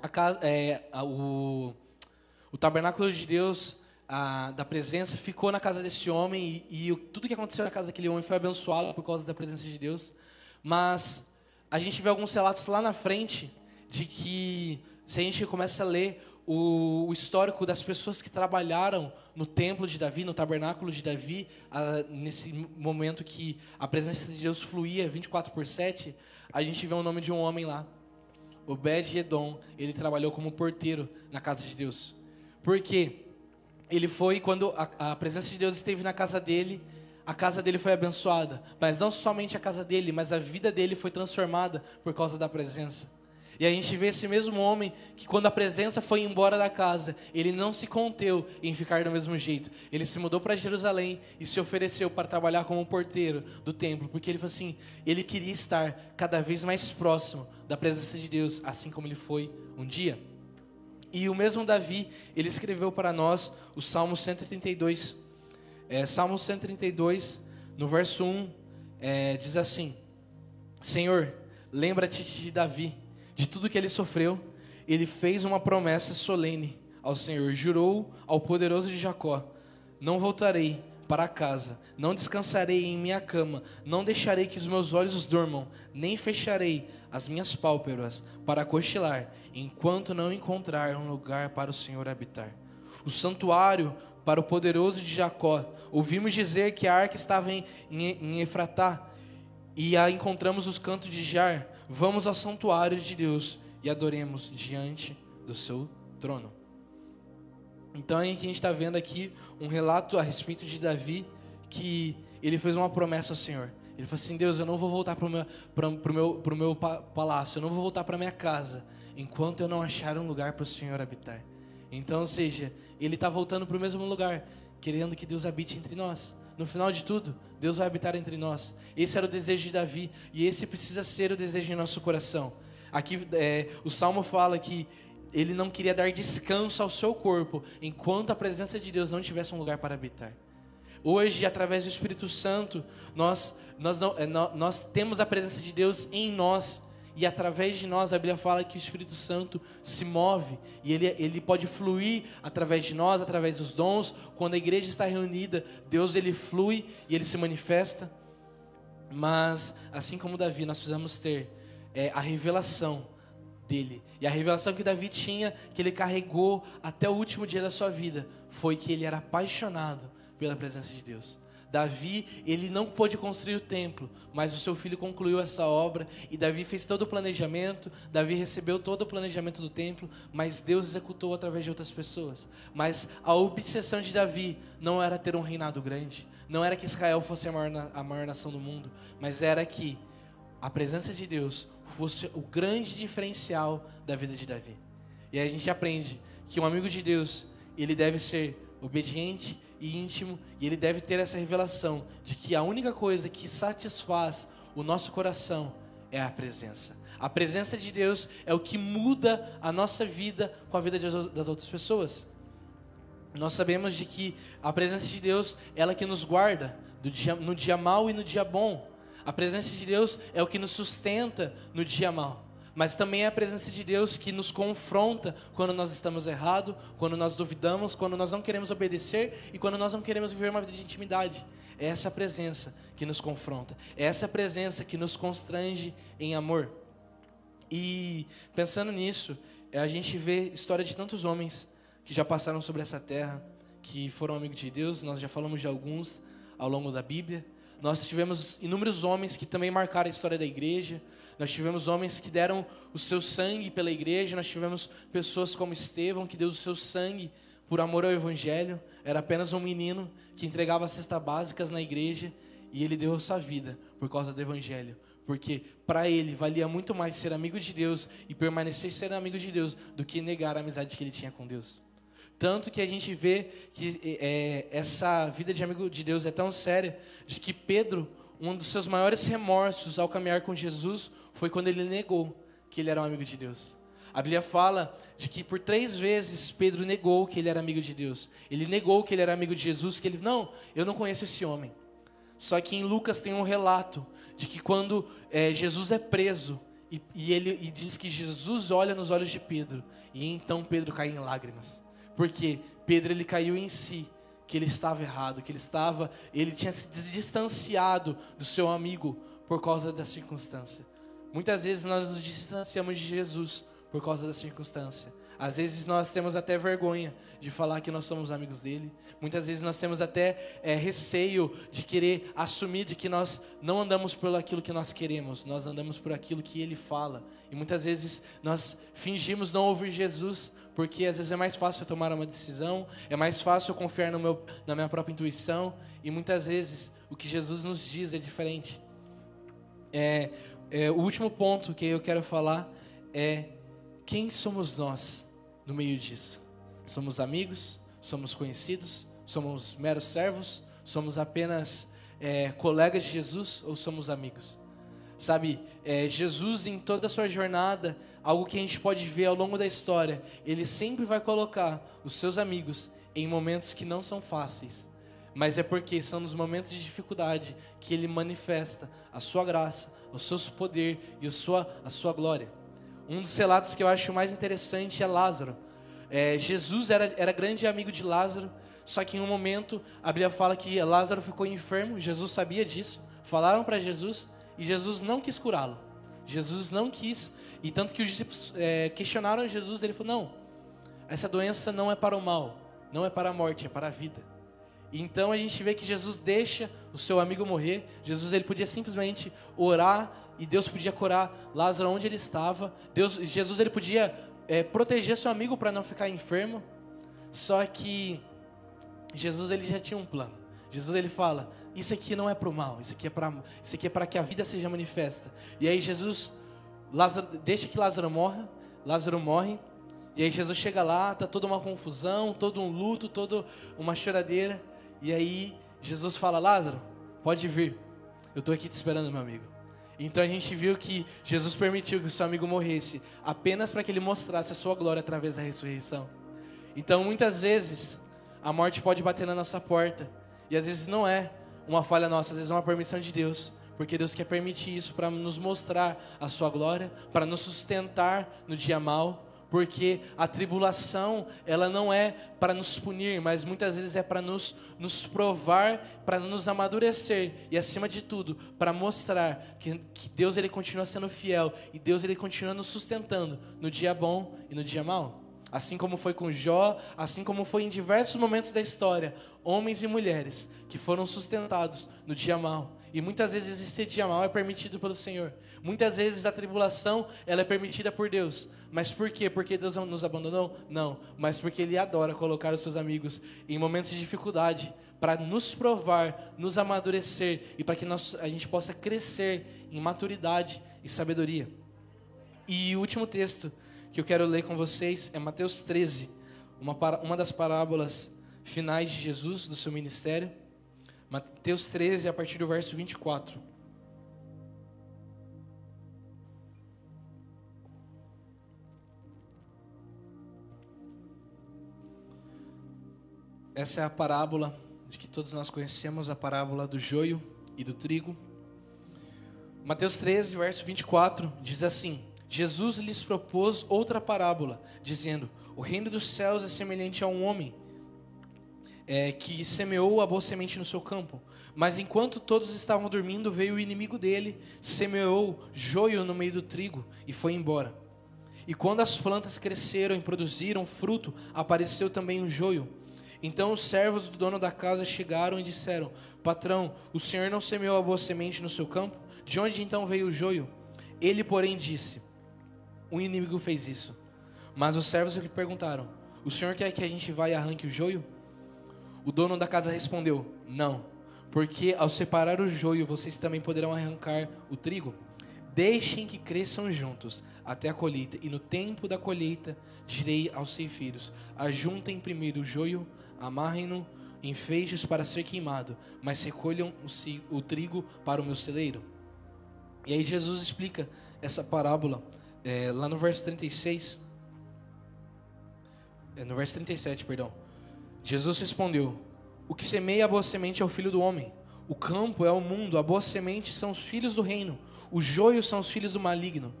a casa, é, a, o, o tabernáculo de Deus, a, da presença, ficou na casa desse homem e, e tudo que aconteceu na casa daquele homem foi abençoado por causa da presença de Deus. Mas a gente vê alguns relatos lá na frente de que, se a gente começa a ler o, o, histórico das pessoas que trabalharam no templo de Davi, no tabernáculo de Davi, a, nesse momento que a presença de Deus fluía 24 por 7, a gente vê o nome de um homem lá. Obed-Edom, ele trabalhou como porteiro na casa de Deus. Porque ele foi quando a, a, presença de Deus esteve na casa dele, a casa dele foi abençoada. Mas não somente a casa dele, mas a vida dele foi transformada por causa da presença. E a gente vê esse mesmo homem que, quando a presença foi embora da casa, ele não se conteu em ficar do mesmo jeito. Ele se mudou para Jerusalém e se ofereceu para trabalhar como porteiro do templo, porque ele falou assim: ele queria estar cada vez mais próximo da presença de Deus, assim como ele foi um dia. E o mesmo Davi, ele escreveu para nós o Salmo 132. É, Salmo 132, no verso 1, é, diz assim: Senhor, lembra-te de Davi, de tudo que ele sofreu. Ele fez uma promessa solene ao Senhor, jurou ao poderoso de Jacó: Não voltarei para casa, não descansarei em minha cama, não deixarei que os meus olhos dormam, nem fecharei as minhas pálpebras para cochilar, enquanto não encontrar um lugar para o Senhor habitar. O santuário para o poderoso de Jacó. Ouvimos dizer que a arca estava em, em, em Efratá e a encontramos nos cantos de Jar. Vamos ao santuário de Deus e adoremos diante do seu trono. Então a gente está vendo aqui um relato a respeito de Davi que ele fez uma promessa ao Senhor. Ele falou assim: Deus, eu não vou voltar para o meu, meu, meu palácio, eu não vou voltar para minha casa, enquanto eu não achar um lugar para o Senhor habitar. Então, ou seja, ele está voltando para o mesmo lugar, querendo que Deus habite entre nós. No final de tudo, Deus vai habitar entre nós. Esse era o desejo de Davi e esse precisa ser o desejo em nosso coração. Aqui é, o Salmo fala que ele não queria dar descanso ao seu corpo enquanto a presença de Deus não tivesse um lugar para habitar. Hoje, através do Espírito Santo, nós, nós, não, é, nós temos a presença de Deus em nós. E através de nós, a Bíblia fala que o Espírito Santo se move e ele, ele pode fluir através de nós, através dos dons. Quando a igreja está reunida, Deus ele flui e ele se manifesta. Mas, assim como Davi, nós precisamos ter é, a revelação dele. E a revelação que Davi tinha, que ele carregou até o último dia da sua vida, foi que ele era apaixonado pela presença de Deus. Davi, ele não pôde construir o templo, mas o seu filho concluiu essa obra e Davi fez todo o planejamento, Davi recebeu todo o planejamento do templo, mas Deus executou através de outras pessoas. Mas a obsessão de Davi não era ter um reinado grande, não era que Israel fosse a maior, a maior nação do mundo, mas era que a presença de Deus fosse o grande diferencial da vida de Davi. E aí a gente aprende que um amigo de Deus, ele deve ser obediente e íntimo, e ele deve ter essa revelação de que a única coisa que satisfaz o nosso coração é a presença. A presença de Deus é o que muda a nossa vida com a vida das outras pessoas. Nós sabemos de que a presença de Deus, ela que nos guarda dia, no dia mau e no dia bom. A presença de Deus é o que nos sustenta no dia mal. Mas também é a presença de Deus que nos confronta quando nós estamos errados, quando nós duvidamos, quando nós não queremos obedecer e quando nós não queremos viver uma vida de intimidade. É essa presença que nos confronta. É essa presença que nos constrange em amor. E pensando nisso, a gente vê história de tantos homens que já passaram sobre essa terra, que foram amigos de Deus. Nós já falamos de alguns ao longo da Bíblia. Nós tivemos inúmeros homens que também marcaram a história da igreja. Nós tivemos homens que deram o seu sangue pela igreja. Nós tivemos pessoas como Estevão, que deu o seu sangue por amor ao evangelho. Era apenas um menino que entregava cestas básicas na igreja e ele deu sua vida por causa do evangelho. Porque para ele valia muito mais ser amigo de Deus e permanecer sendo amigo de Deus do que negar a amizade que ele tinha com Deus. Tanto que a gente vê que é, essa vida de amigo de Deus é tão séria, de que Pedro, um dos seus maiores remorsos ao caminhar com Jesus, foi quando ele negou que ele era um amigo de Deus. A Bíblia fala de que por três vezes Pedro negou que ele era amigo de Deus. Ele negou que ele era amigo de Jesus, que ele, não, eu não conheço esse homem. Só que em Lucas tem um relato de que quando é, Jesus é preso, e, e ele e diz que Jesus olha nos olhos de Pedro, e então Pedro cai em lágrimas. Porque Pedro ele caiu em si, que ele estava errado, que ele estava, ele tinha se distanciado do seu amigo por causa da circunstância. Muitas vezes nós nos distanciamos de Jesus por causa da circunstância. Às vezes nós temos até vergonha de falar que nós somos amigos dele. Muitas vezes nós temos até é, receio de querer assumir de que nós não andamos por aquilo que nós queremos, nós andamos por aquilo que ele fala. E muitas vezes nós fingimos não ouvir Jesus porque às vezes é mais fácil eu tomar uma decisão, é mais fácil eu confiar no meu, na minha própria intuição, e muitas vezes o que Jesus nos diz é diferente. É, é, o último ponto que eu quero falar é quem somos nós no meio disso? Somos amigos? Somos conhecidos? Somos meros servos? Somos apenas é, colegas de Jesus ou somos amigos? Sabe, é, Jesus em toda a sua jornada, algo que a gente pode ver ao longo da história, ele sempre vai colocar os seus amigos em momentos que não são fáceis. Mas é porque são nos momentos de dificuldade que ele manifesta a sua graça, o seu poder e a sua, a sua glória. Um dos relatos que eu acho mais interessante é Lázaro. É, Jesus era, era grande amigo de Lázaro, só que em um momento a Bíblia fala que Lázaro ficou enfermo, Jesus sabia disso, falaram para Jesus e Jesus não quis curá-lo. Jesus não quis, e tanto que os discípulos é, questionaram Jesus, ele falou: Não, essa doença não é para o mal, não é para a morte, é para a vida. Então a gente vê que Jesus deixa o seu amigo morrer. Jesus ele podia simplesmente orar e Deus podia curar Lázaro onde ele estava. Deus, Jesus ele podia é, proteger seu amigo para não ficar enfermo. Só que Jesus ele já tinha um plano. Jesus ele fala: isso aqui não é para o mal, isso aqui é para isso aqui é para que a vida seja manifesta. E aí Jesus Lázaro, deixa que Lázaro morra. Lázaro morre. E aí Jesus chega lá, tá toda uma confusão, todo um luto, toda uma choradeira. E aí Jesus fala: Lázaro, pode vir. Eu estou aqui te esperando, meu amigo. Então a gente viu que Jesus permitiu que o seu amigo morresse apenas para que ele mostrasse a sua glória através da ressurreição. Então muitas vezes a morte pode bater na nossa porta e às vezes não é uma falha nossa, às vezes é uma permissão de Deus, porque Deus quer permitir isso para nos mostrar a sua glória, para nos sustentar no dia mal porque a tribulação ela não é para nos punir, mas muitas vezes é para nos, nos provar, para nos amadurecer e acima de tudo para mostrar que, que Deus ele continua sendo fiel e Deus ele continua nos sustentando no dia bom e no dia mau. Assim como foi com Jó, assim como foi em diversos momentos da história, homens e mulheres que foram sustentados no dia mau. E muitas vezes esse dia mau é permitido pelo Senhor. Muitas vezes a tribulação ela é permitida por Deus mas por quê? Porque Deus nos abandonou? Não, mas porque Ele adora colocar os seus amigos em momentos de dificuldade para nos provar, nos amadurecer e para que nós, a gente possa crescer em maturidade e sabedoria. E o último texto que eu quero ler com vocês é Mateus 13, uma, uma das parábolas finais de Jesus, do seu ministério. Mateus 13, a partir do verso 24. Essa é a parábola de que todos nós conhecemos, a parábola do joio e do trigo. Mateus 13, verso 24, diz assim: Jesus lhes propôs outra parábola, dizendo: O reino dos céus é semelhante a um homem é, que semeou a boa semente no seu campo. Mas enquanto todos estavam dormindo, veio o inimigo dele, semeou joio no meio do trigo e foi embora. E quando as plantas cresceram e produziram fruto, apareceu também um joio. Então os servos do dono da casa chegaram e disseram: Patrão, o senhor não semeou a boa semente no seu campo? De onde então veio o joio? Ele, porém, disse: O inimigo fez isso. Mas os servos lhe perguntaram: O senhor quer que a gente vá e arranque o joio? O dono da casa respondeu: Não, porque ao separar o joio vocês também poderão arrancar o trigo. Deixem que cresçam juntos até a colheita, e no tempo da colheita direi aos ceifeiros: Ajuntem primeiro o joio amarrem-no em feixes para ser queimado, mas recolham o, trigo para o meu celeiro. E aí Jesus explica essa parábola é, lá no verso 36, é, no verso 37, perdão. Jesus respondeu: O que semeia a boa semente é o filho do homem. O campo é o mundo, a boa semente são os filhos do reino, os joios são os filhos do maligno.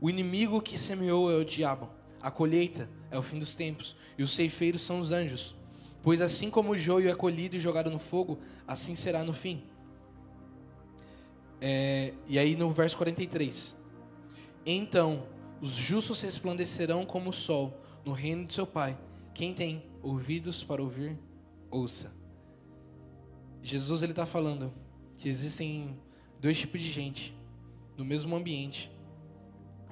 O inimigo que semeou é o diabo. A colheita é o fim dos tempos, e os ceifeiros são os anjos. Pois assim como o joio é colhido e jogado no fogo, assim será no fim. É, e aí no verso 43. Então os justos resplandecerão como o sol no reino de seu Pai. Quem tem ouvidos para ouvir, ouça. Jesus ele está falando que existem dois tipos de gente no mesmo ambiente.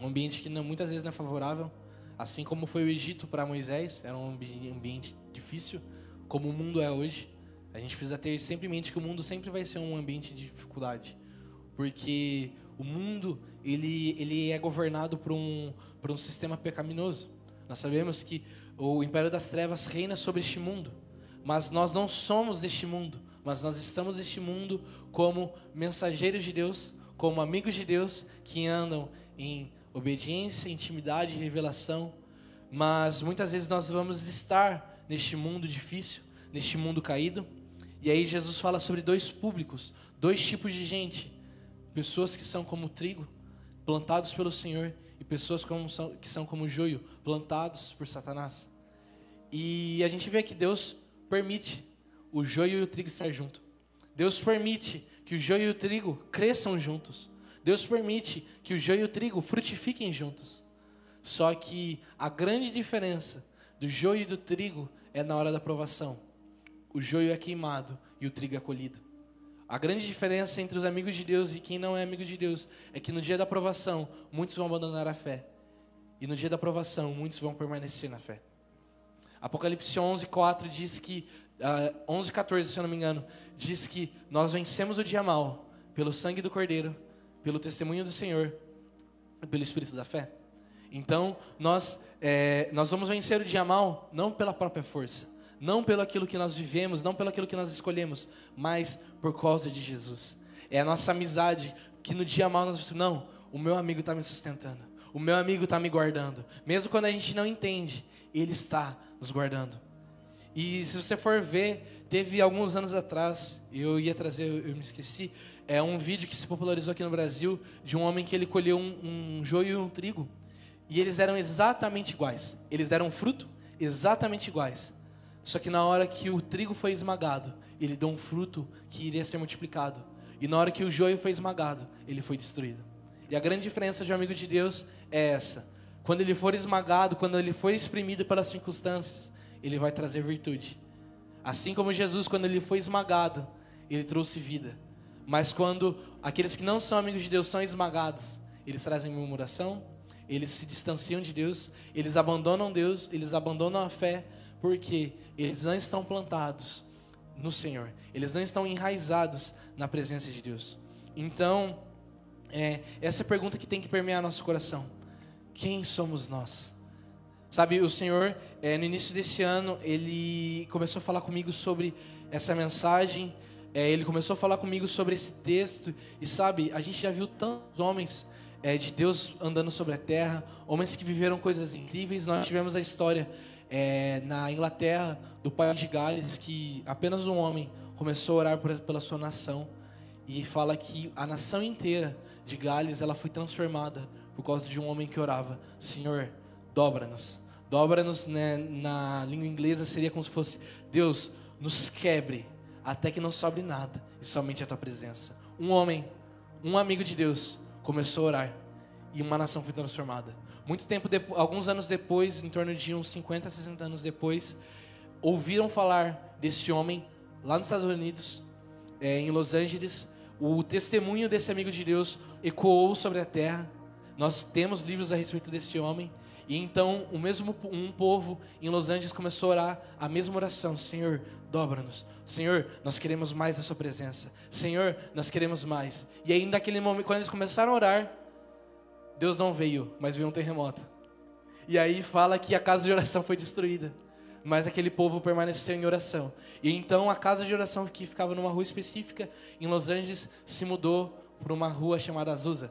Um ambiente que não, muitas vezes não é favorável, assim como foi o Egito para Moisés, era um ambiente difícil como o mundo é hoje, a gente precisa ter sempre em mente que o mundo sempre vai ser um ambiente de dificuldade, porque o mundo ele, ele é governado por um, por um sistema pecaminoso. Nós sabemos que o império das trevas reina sobre este mundo, mas nós não somos deste mundo, mas nós estamos neste mundo como mensageiros de Deus, como amigos de Deus que andam em obediência, intimidade e revelação, mas muitas vezes nós vamos estar neste mundo difícil, neste mundo caído. E aí Jesus fala sobre dois públicos, dois tipos de gente: pessoas que são como trigo, plantados pelo Senhor, e pessoas como que são como joio, plantados por Satanás. E a gente vê que Deus permite o joio e o trigo estar junto. Deus permite que o joio e o trigo cresçam juntos. Deus permite que o joio e o trigo frutifiquem juntos. Só que a grande diferença do joio e do trigo é na hora da provação. O joio é queimado e o trigo é colhido. A grande diferença entre os amigos de Deus e quem não é amigo de Deus é que no dia da provação, muitos vão abandonar a fé. E no dia da provação, muitos vão permanecer na fé. Apocalipse 11, 4 diz que, uh, 11, 14, se eu não me engano, diz que nós vencemos o dia mal pelo sangue do Cordeiro, pelo testemunho do Senhor pelo Espírito da fé. Então, nós, é, nós vamos vencer o dia mal não pela própria força, não pelo aquilo que nós vivemos, não pelo aquilo que nós escolhemos, mas por causa de Jesus. É a nossa amizade que no dia mal nós não, o meu amigo está me sustentando, o meu amigo está me guardando, mesmo quando a gente não entende, ele está nos guardando. E se você for ver, teve alguns anos atrás, eu ia trazer, eu me esqueci, é um vídeo que se popularizou aqui no Brasil de um homem que ele colheu um, um joio e um trigo e eles eram exatamente iguais. Eles deram fruto exatamente iguais. Só que na hora que o trigo foi esmagado, ele deu um fruto que iria ser multiplicado. E na hora que o joio foi esmagado, ele foi destruído. E a grande diferença de um amigo de Deus é essa. Quando ele for esmagado, quando ele for exprimido pelas circunstâncias, ele vai trazer virtude. Assim como Jesus, quando ele foi esmagado, ele trouxe vida. Mas quando aqueles que não são amigos de Deus são esmagados, eles trazem murmuração, eles se distanciam de Deus, eles abandonam Deus, eles abandonam a fé, porque eles não estão plantados no Senhor, eles não estão enraizados na presença de Deus. Então, é, essa é a pergunta que tem que permear nosso coração: quem somos nós? Sabe, o Senhor, é, no início desse ano, ele começou a falar comigo sobre essa mensagem, é, ele começou a falar comigo sobre esse texto, e sabe, a gente já viu tantos homens é, de Deus andando sobre a terra, homens que viveram coisas incríveis. Nós tivemos a história é, na Inglaterra do pai de Gales, que apenas um homem começou a orar por, pela sua nação e fala que a nação inteira de Gales ela foi transformada por causa de um homem que orava: Senhor, dobra-nos. Dobra-nos né, na língua inglesa seria como se fosse: Deus, nos quebre até que não sobre nada e somente a tua presença. Um homem, um amigo de Deus, começou a orar e uma nação foi transformada. Muito tempo depois, alguns anos depois, em torno de uns 50, 60 anos depois, ouviram falar desse homem lá nos Estados Unidos, é, em Los Angeles. O testemunho desse amigo de Deus ecoou sobre a terra. Nós temos livros a respeito desse homem. E então o mesmo um povo em Los Angeles começou a orar a mesma oração: Senhor, dobra-nos. Senhor, nós queremos mais da Sua presença. Senhor, nós queremos mais. E aí, naquele momento, quando eles começaram a orar, Deus não veio, mas veio um terremoto. E aí fala que a casa de oração foi destruída. Mas aquele povo permaneceu em oração. E então a casa de oração que ficava numa rua específica em Los Angeles se mudou para uma rua chamada Azusa.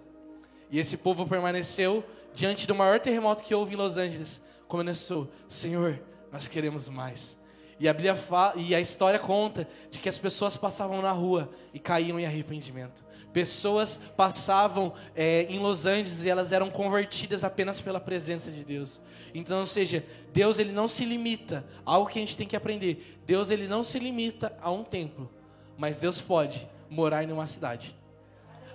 E esse povo permaneceu diante do maior terremoto que houve em Los Angeles. Começou, Senhor, nós queremos mais. E a, Bíblia fala, e a história conta de que as pessoas passavam na rua e caíam em arrependimento. Pessoas passavam é, em Los Angeles e elas eram convertidas apenas pela presença de Deus. Então, ou seja, Deus ele não se limita, algo que a gente tem que aprender. Deus ele não se limita a um templo, mas Deus pode morar em uma cidade.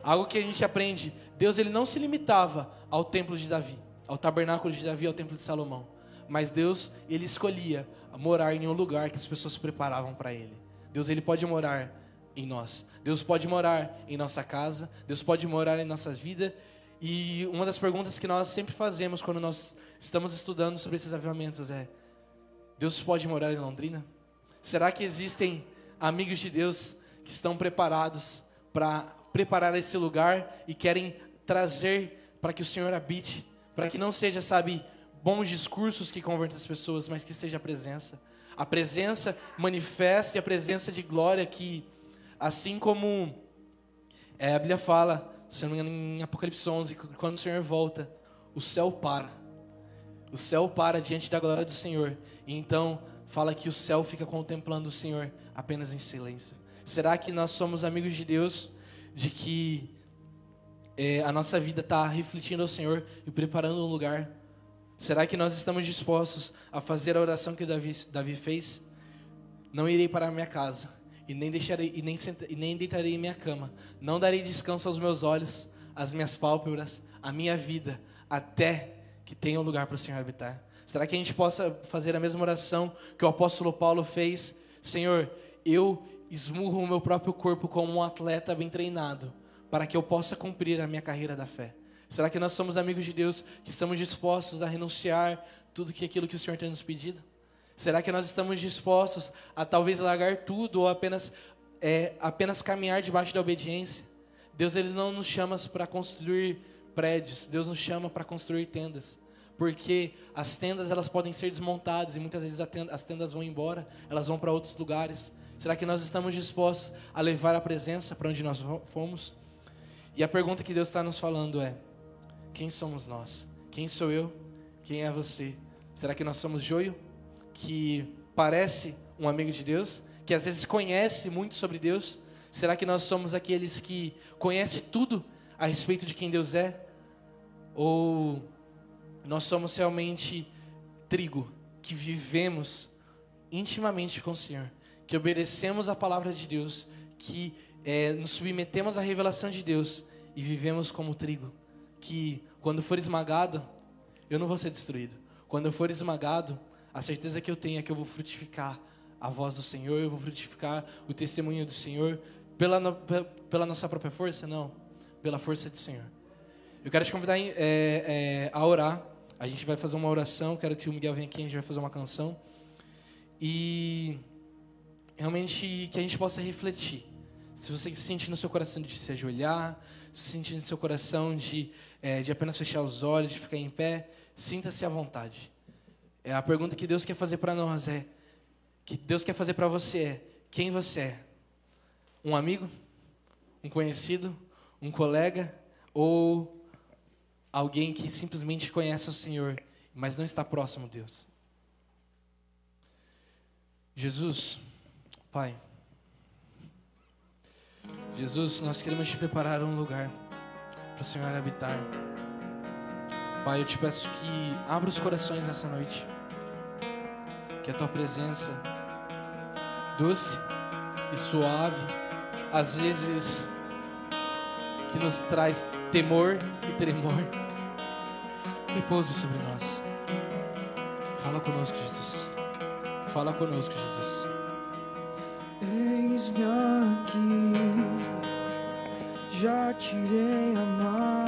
Algo que a gente aprende, Deus ele não se limitava ao templo de Davi, ao tabernáculo de Davi, ao templo de Salomão, mas Deus ele escolhia morar em um lugar que as pessoas preparavam para ele. Deus ele pode morar em nós. Deus pode morar em nossa casa, Deus pode morar em nossas vidas. E uma das perguntas que nós sempre fazemos quando nós estamos estudando sobre esses avivamentos é: Deus pode morar em Londrina? Será que existem amigos de Deus que estão preparados para preparar esse lugar e querem trazer para que o Senhor habite, para que não seja, sabe, bons discursos que convertam as pessoas, mas que seja a presença. A presença manifesta e a presença de glória que Assim como é, a Bíblia fala se não me engano, em Apocalipse 11, que quando o Senhor volta, o céu para. O céu para diante da glória do Senhor. E então fala que o céu fica contemplando o Senhor apenas em silêncio. Será que nós somos amigos de Deus? De que é, a nossa vida está refletindo ao Senhor e preparando um lugar? Será que nós estamos dispostos a fazer a oração que Davi, Davi fez? Não irei para a minha casa e nem deixarei e nem, senta, e nem deitarei em minha cama. Não darei descanso aos meus olhos, às minhas pálpebras, à minha vida, até que tenha um lugar para o Senhor habitar. Será que a gente possa fazer a mesma oração que o apóstolo Paulo fez? Senhor, eu esmurro o meu próprio corpo como um atleta bem treinado, para que eu possa cumprir a minha carreira da fé. Será que nós somos amigos de Deus que estamos dispostos a renunciar tudo que aquilo que o Senhor tem nos pedido? Será que nós estamos dispostos a talvez largar tudo ou apenas, é, apenas caminhar debaixo da obediência? Deus ele não nos chama para construir prédios, Deus nos chama para construir tendas. Porque as tendas elas podem ser desmontadas e muitas vezes as tendas vão embora, elas vão para outros lugares. Será que nós estamos dispostos a levar a presença para onde nós fomos? E a pergunta que Deus está nos falando é: quem somos nós? Quem sou eu? Quem é você? Será que nós somos joio? Que parece um amigo de Deus, que às vezes conhece muito sobre Deus? Será que nós somos aqueles que conhecem tudo a respeito de quem Deus é? Ou nós somos realmente trigo que vivemos intimamente com o Senhor, que obedecemos a palavra de Deus, que é, nos submetemos à revelação de Deus e vivemos como trigo, que quando for esmagado, eu não vou ser destruído. Quando eu for esmagado, a certeza que eu tenho é que eu vou frutificar a voz do Senhor, eu vou frutificar o testemunho do Senhor pela, pela nossa própria força? Não, pela força do Senhor. Eu quero te convidar é, é, a orar. A gente vai fazer uma oração. Quero que o Miguel venha aqui, a gente vai fazer uma canção. E realmente que a gente possa refletir. Se você se sente no seu coração de se ajoelhar, se sente no seu coração de, é, de apenas fechar os olhos, de ficar em pé, sinta-se à vontade. É a pergunta que Deus quer fazer para nós é que Deus quer fazer para você é quem você é? Um amigo? Um conhecido? Um colega? Ou alguém que simplesmente conhece o Senhor, mas não está próximo a Deus? Jesus, Pai, Jesus, nós queremos te preparar um lugar para o Senhor habitar. Pai, eu te peço que abra os corações nessa noite. Que a tua presença doce e suave, às vezes que nos traz temor e tremor, repouse sobre nós. Fala conosco, Jesus. Fala conosco, Jesus. Eis-me aqui, já tirei a máscara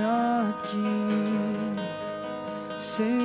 aqui, sem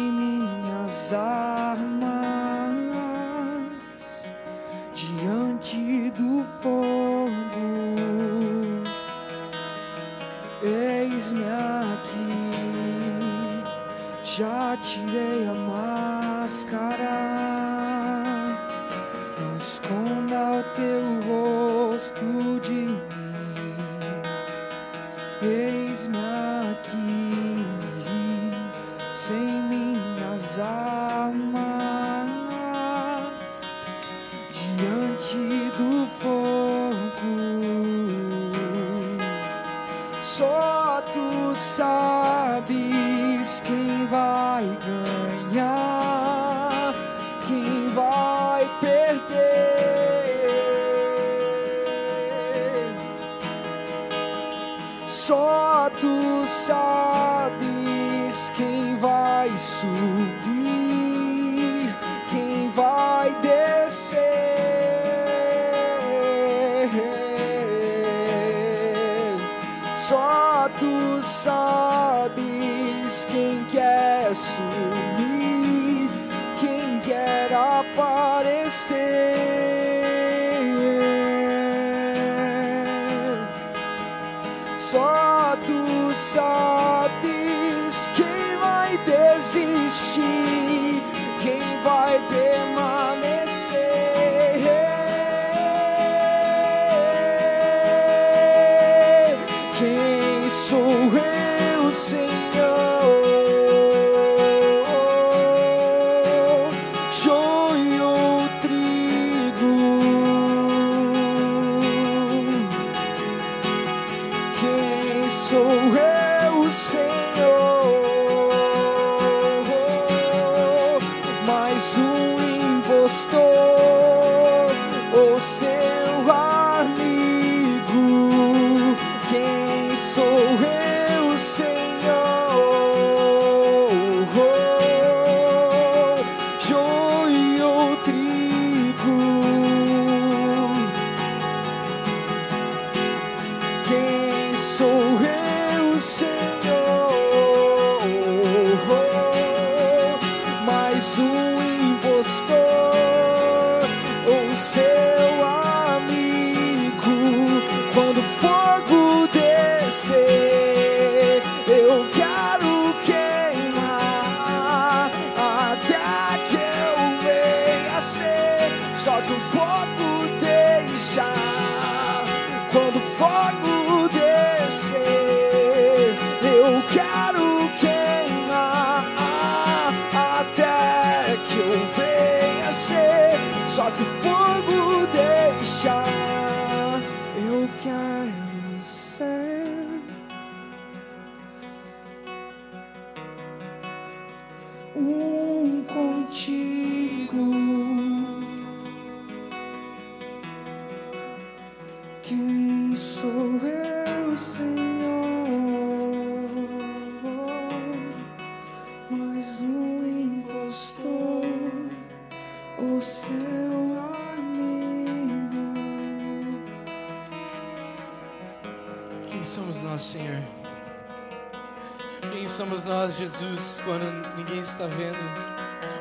ninguém está vendo?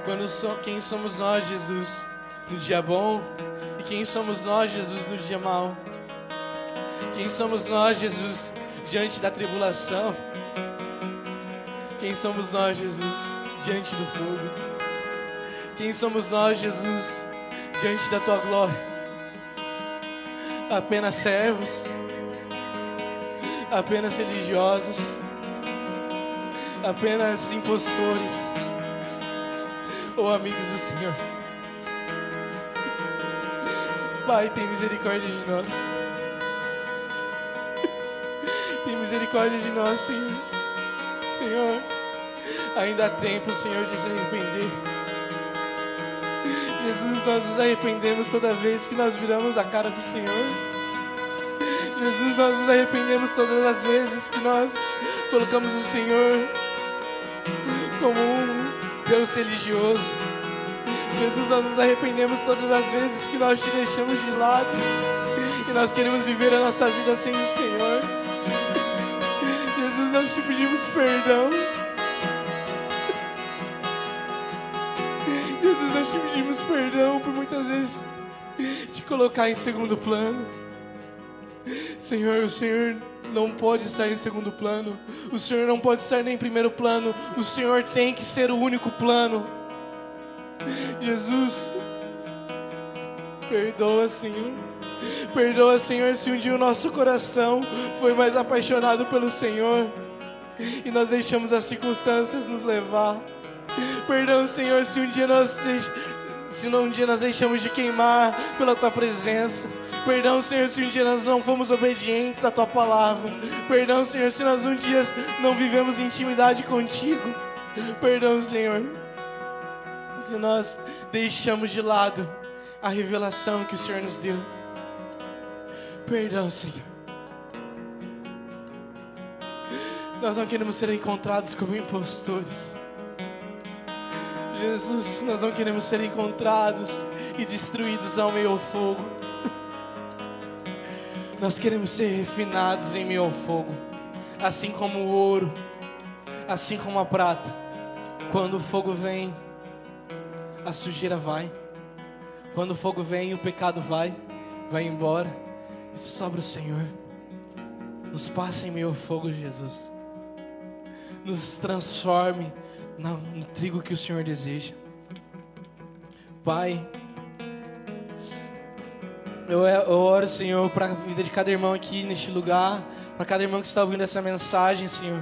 Quando quem somos nós, Jesus, no dia bom? E quem somos nós, Jesus, no dia mau? Quem somos nós, Jesus, diante da tribulação? Quem somos nós, Jesus, diante do fogo? Quem somos nós, Jesus, diante da tua glória? Apenas servos? apenas religiosos, apenas impostores ou amigos do Senhor. Pai, tem misericórdia de nós. Tem misericórdia de nós, Senhor. Senhor, ainda há tempo, Senhor, de se arrepender. Jesus, nós nos arrependemos toda vez que nós viramos a cara para o Senhor. Jesus, nós nos arrependemos todas as vezes que nós colocamos o Senhor como um Deus religioso. Jesus, nós nos arrependemos todas as vezes que nós te deixamos de lado e nós queremos viver a nossa vida sem o Senhor. Jesus, nós te pedimos perdão. Jesus, nós te pedimos perdão por muitas vezes te colocar em segundo plano. Senhor, o Senhor não pode estar em segundo plano. O Senhor não pode estar nem em primeiro plano. O Senhor tem que ser o único plano. Jesus, perdoa, Senhor. Perdoa, Senhor, se um dia o nosso coração foi mais apaixonado pelo Senhor e nós deixamos as circunstâncias nos levar. Perdão, Senhor, se um dia nós se um dia nós deixamos de queimar pela tua presença. Perdão, Senhor, se um dia nós não fomos obedientes à tua palavra. Perdão, Senhor, se nós um dia não vivemos intimidade contigo. Perdão, Senhor, se nós deixamos de lado a revelação que o Senhor nos deu. Perdão, Senhor. Nós não queremos ser encontrados como impostores. Jesus, nós não queremos ser encontrados e destruídos ao meio fogo. Nós queremos ser refinados em meio ao fogo, assim como o ouro, assim como a prata. Quando o fogo vem, a sujeira vai. Quando o fogo vem, o pecado vai, vai embora. Isso sobra o Senhor. Nos passe em meio ao fogo, Jesus. Nos transforme no, no trigo que o Senhor deseja. Pai, eu, eu oro, Senhor, para a vida de cada irmão aqui neste lugar, para cada irmão que está ouvindo essa mensagem, Senhor.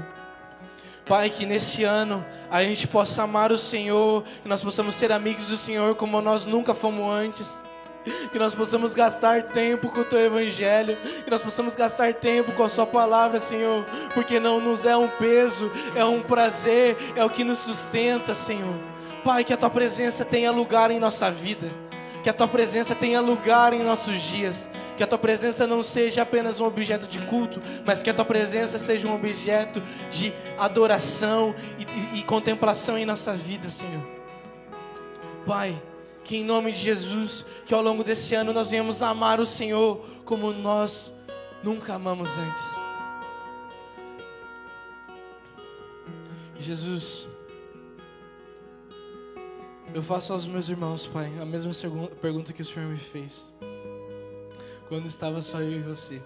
Pai, que neste ano a gente possa amar o Senhor, que nós possamos ser amigos do Senhor como nós nunca fomos antes. Que nós possamos gastar tempo com o Teu Evangelho, que nós possamos gastar tempo com a Sua palavra, Senhor, porque não nos é um peso, é um prazer, é o que nos sustenta, Senhor. Pai, que a tua presença tenha lugar em nossa vida, que a tua presença tenha lugar em nossos dias, que a tua presença não seja apenas um objeto de culto, mas que a tua presença seja um objeto de adoração e, e, e contemplação em nossa vida, Senhor. Pai, que em nome de Jesus, que ao longo desse ano nós venhamos amar o Senhor como nós nunca amamos antes. Jesus, eu faço aos meus irmãos, Pai, a mesma pergunta que o Senhor me fez quando estava só eu e você.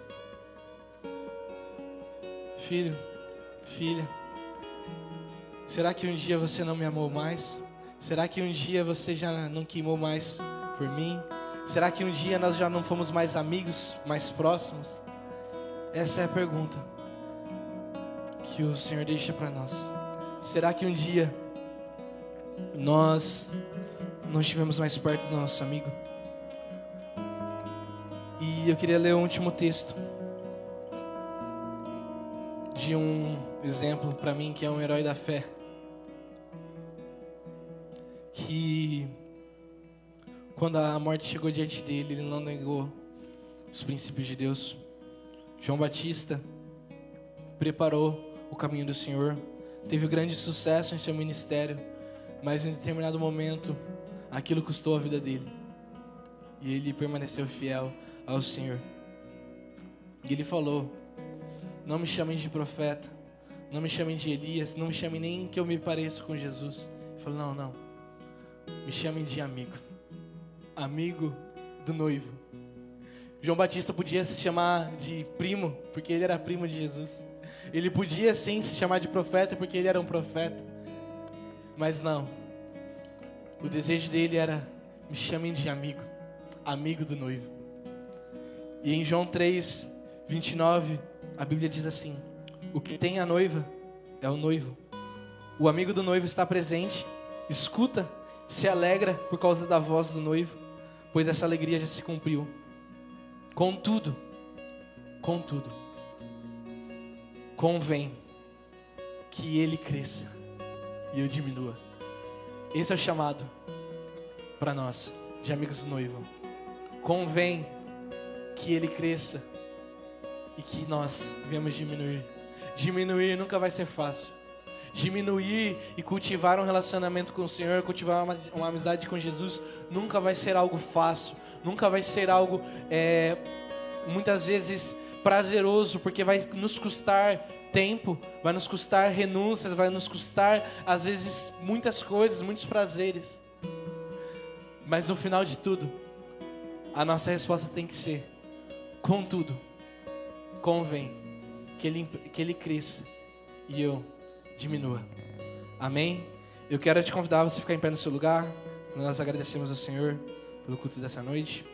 Filho, filha, será que um dia você não me amou mais? Será que um dia você já não queimou mais por mim? Será que um dia nós já não fomos mais amigos, mais próximos? Essa é a pergunta que o Senhor deixa para nós. Será que um dia nós não estivemos mais perto do nosso amigo? E eu queria ler o último texto de um exemplo para mim que é um herói da fé. Que quando a morte chegou diante dele, ele não negou os princípios de Deus. João Batista preparou o caminho do Senhor, teve grande sucesso em seu ministério, mas em determinado momento aquilo custou a vida dele. E ele permaneceu fiel ao Senhor. E ele falou: Não me chamem de profeta, não me chamem de Elias, não me chamem nem que eu me pareça com Jesus. Ele falou: Não, não, me chamem de amigo, amigo do noivo. João Batista podia se chamar de primo, porque ele era primo de Jesus. Ele podia sim se chamar de profeta, porque ele era um profeta. Mas não. O desejo dele era: me chamem de amigo, amigo do noivo. E em João 3, 29, a Bíblia diz assim: O que tem a noiva é o noivo. O amigo do noivo está presente, escuta, se alegra por causa da voz do noivo, pois essa alegria já se cumpriu. Contudo, contudo, convém que ele cresça e eu diminua. Esse é o chamado para nós, de amigos do noivo. Convém que ele cresça e que nós venhamos diminuir. Diminuir nunca vai ser fácil. Diminuir e cultivar um relacionamento com o Senhor, cultivar uma, uma amizade com Jesus, nunca vai ser algo fácil, nunca vai ser algo é, muitas vezes prazeroso, porque vai nos custar tempo, vai nos custar renúncias, vai nos custar às vezes muitas coisas, muitos prazeres. Mas no final de tudo, a nossa resposta tem que ser: Contudo, convém que ele, que ele cresça e eu diminua. Amém? Eu quero te convidar a você ficar em pé no seu lugar. Nós agradecemos ao Senhor pelo culto dessa noite.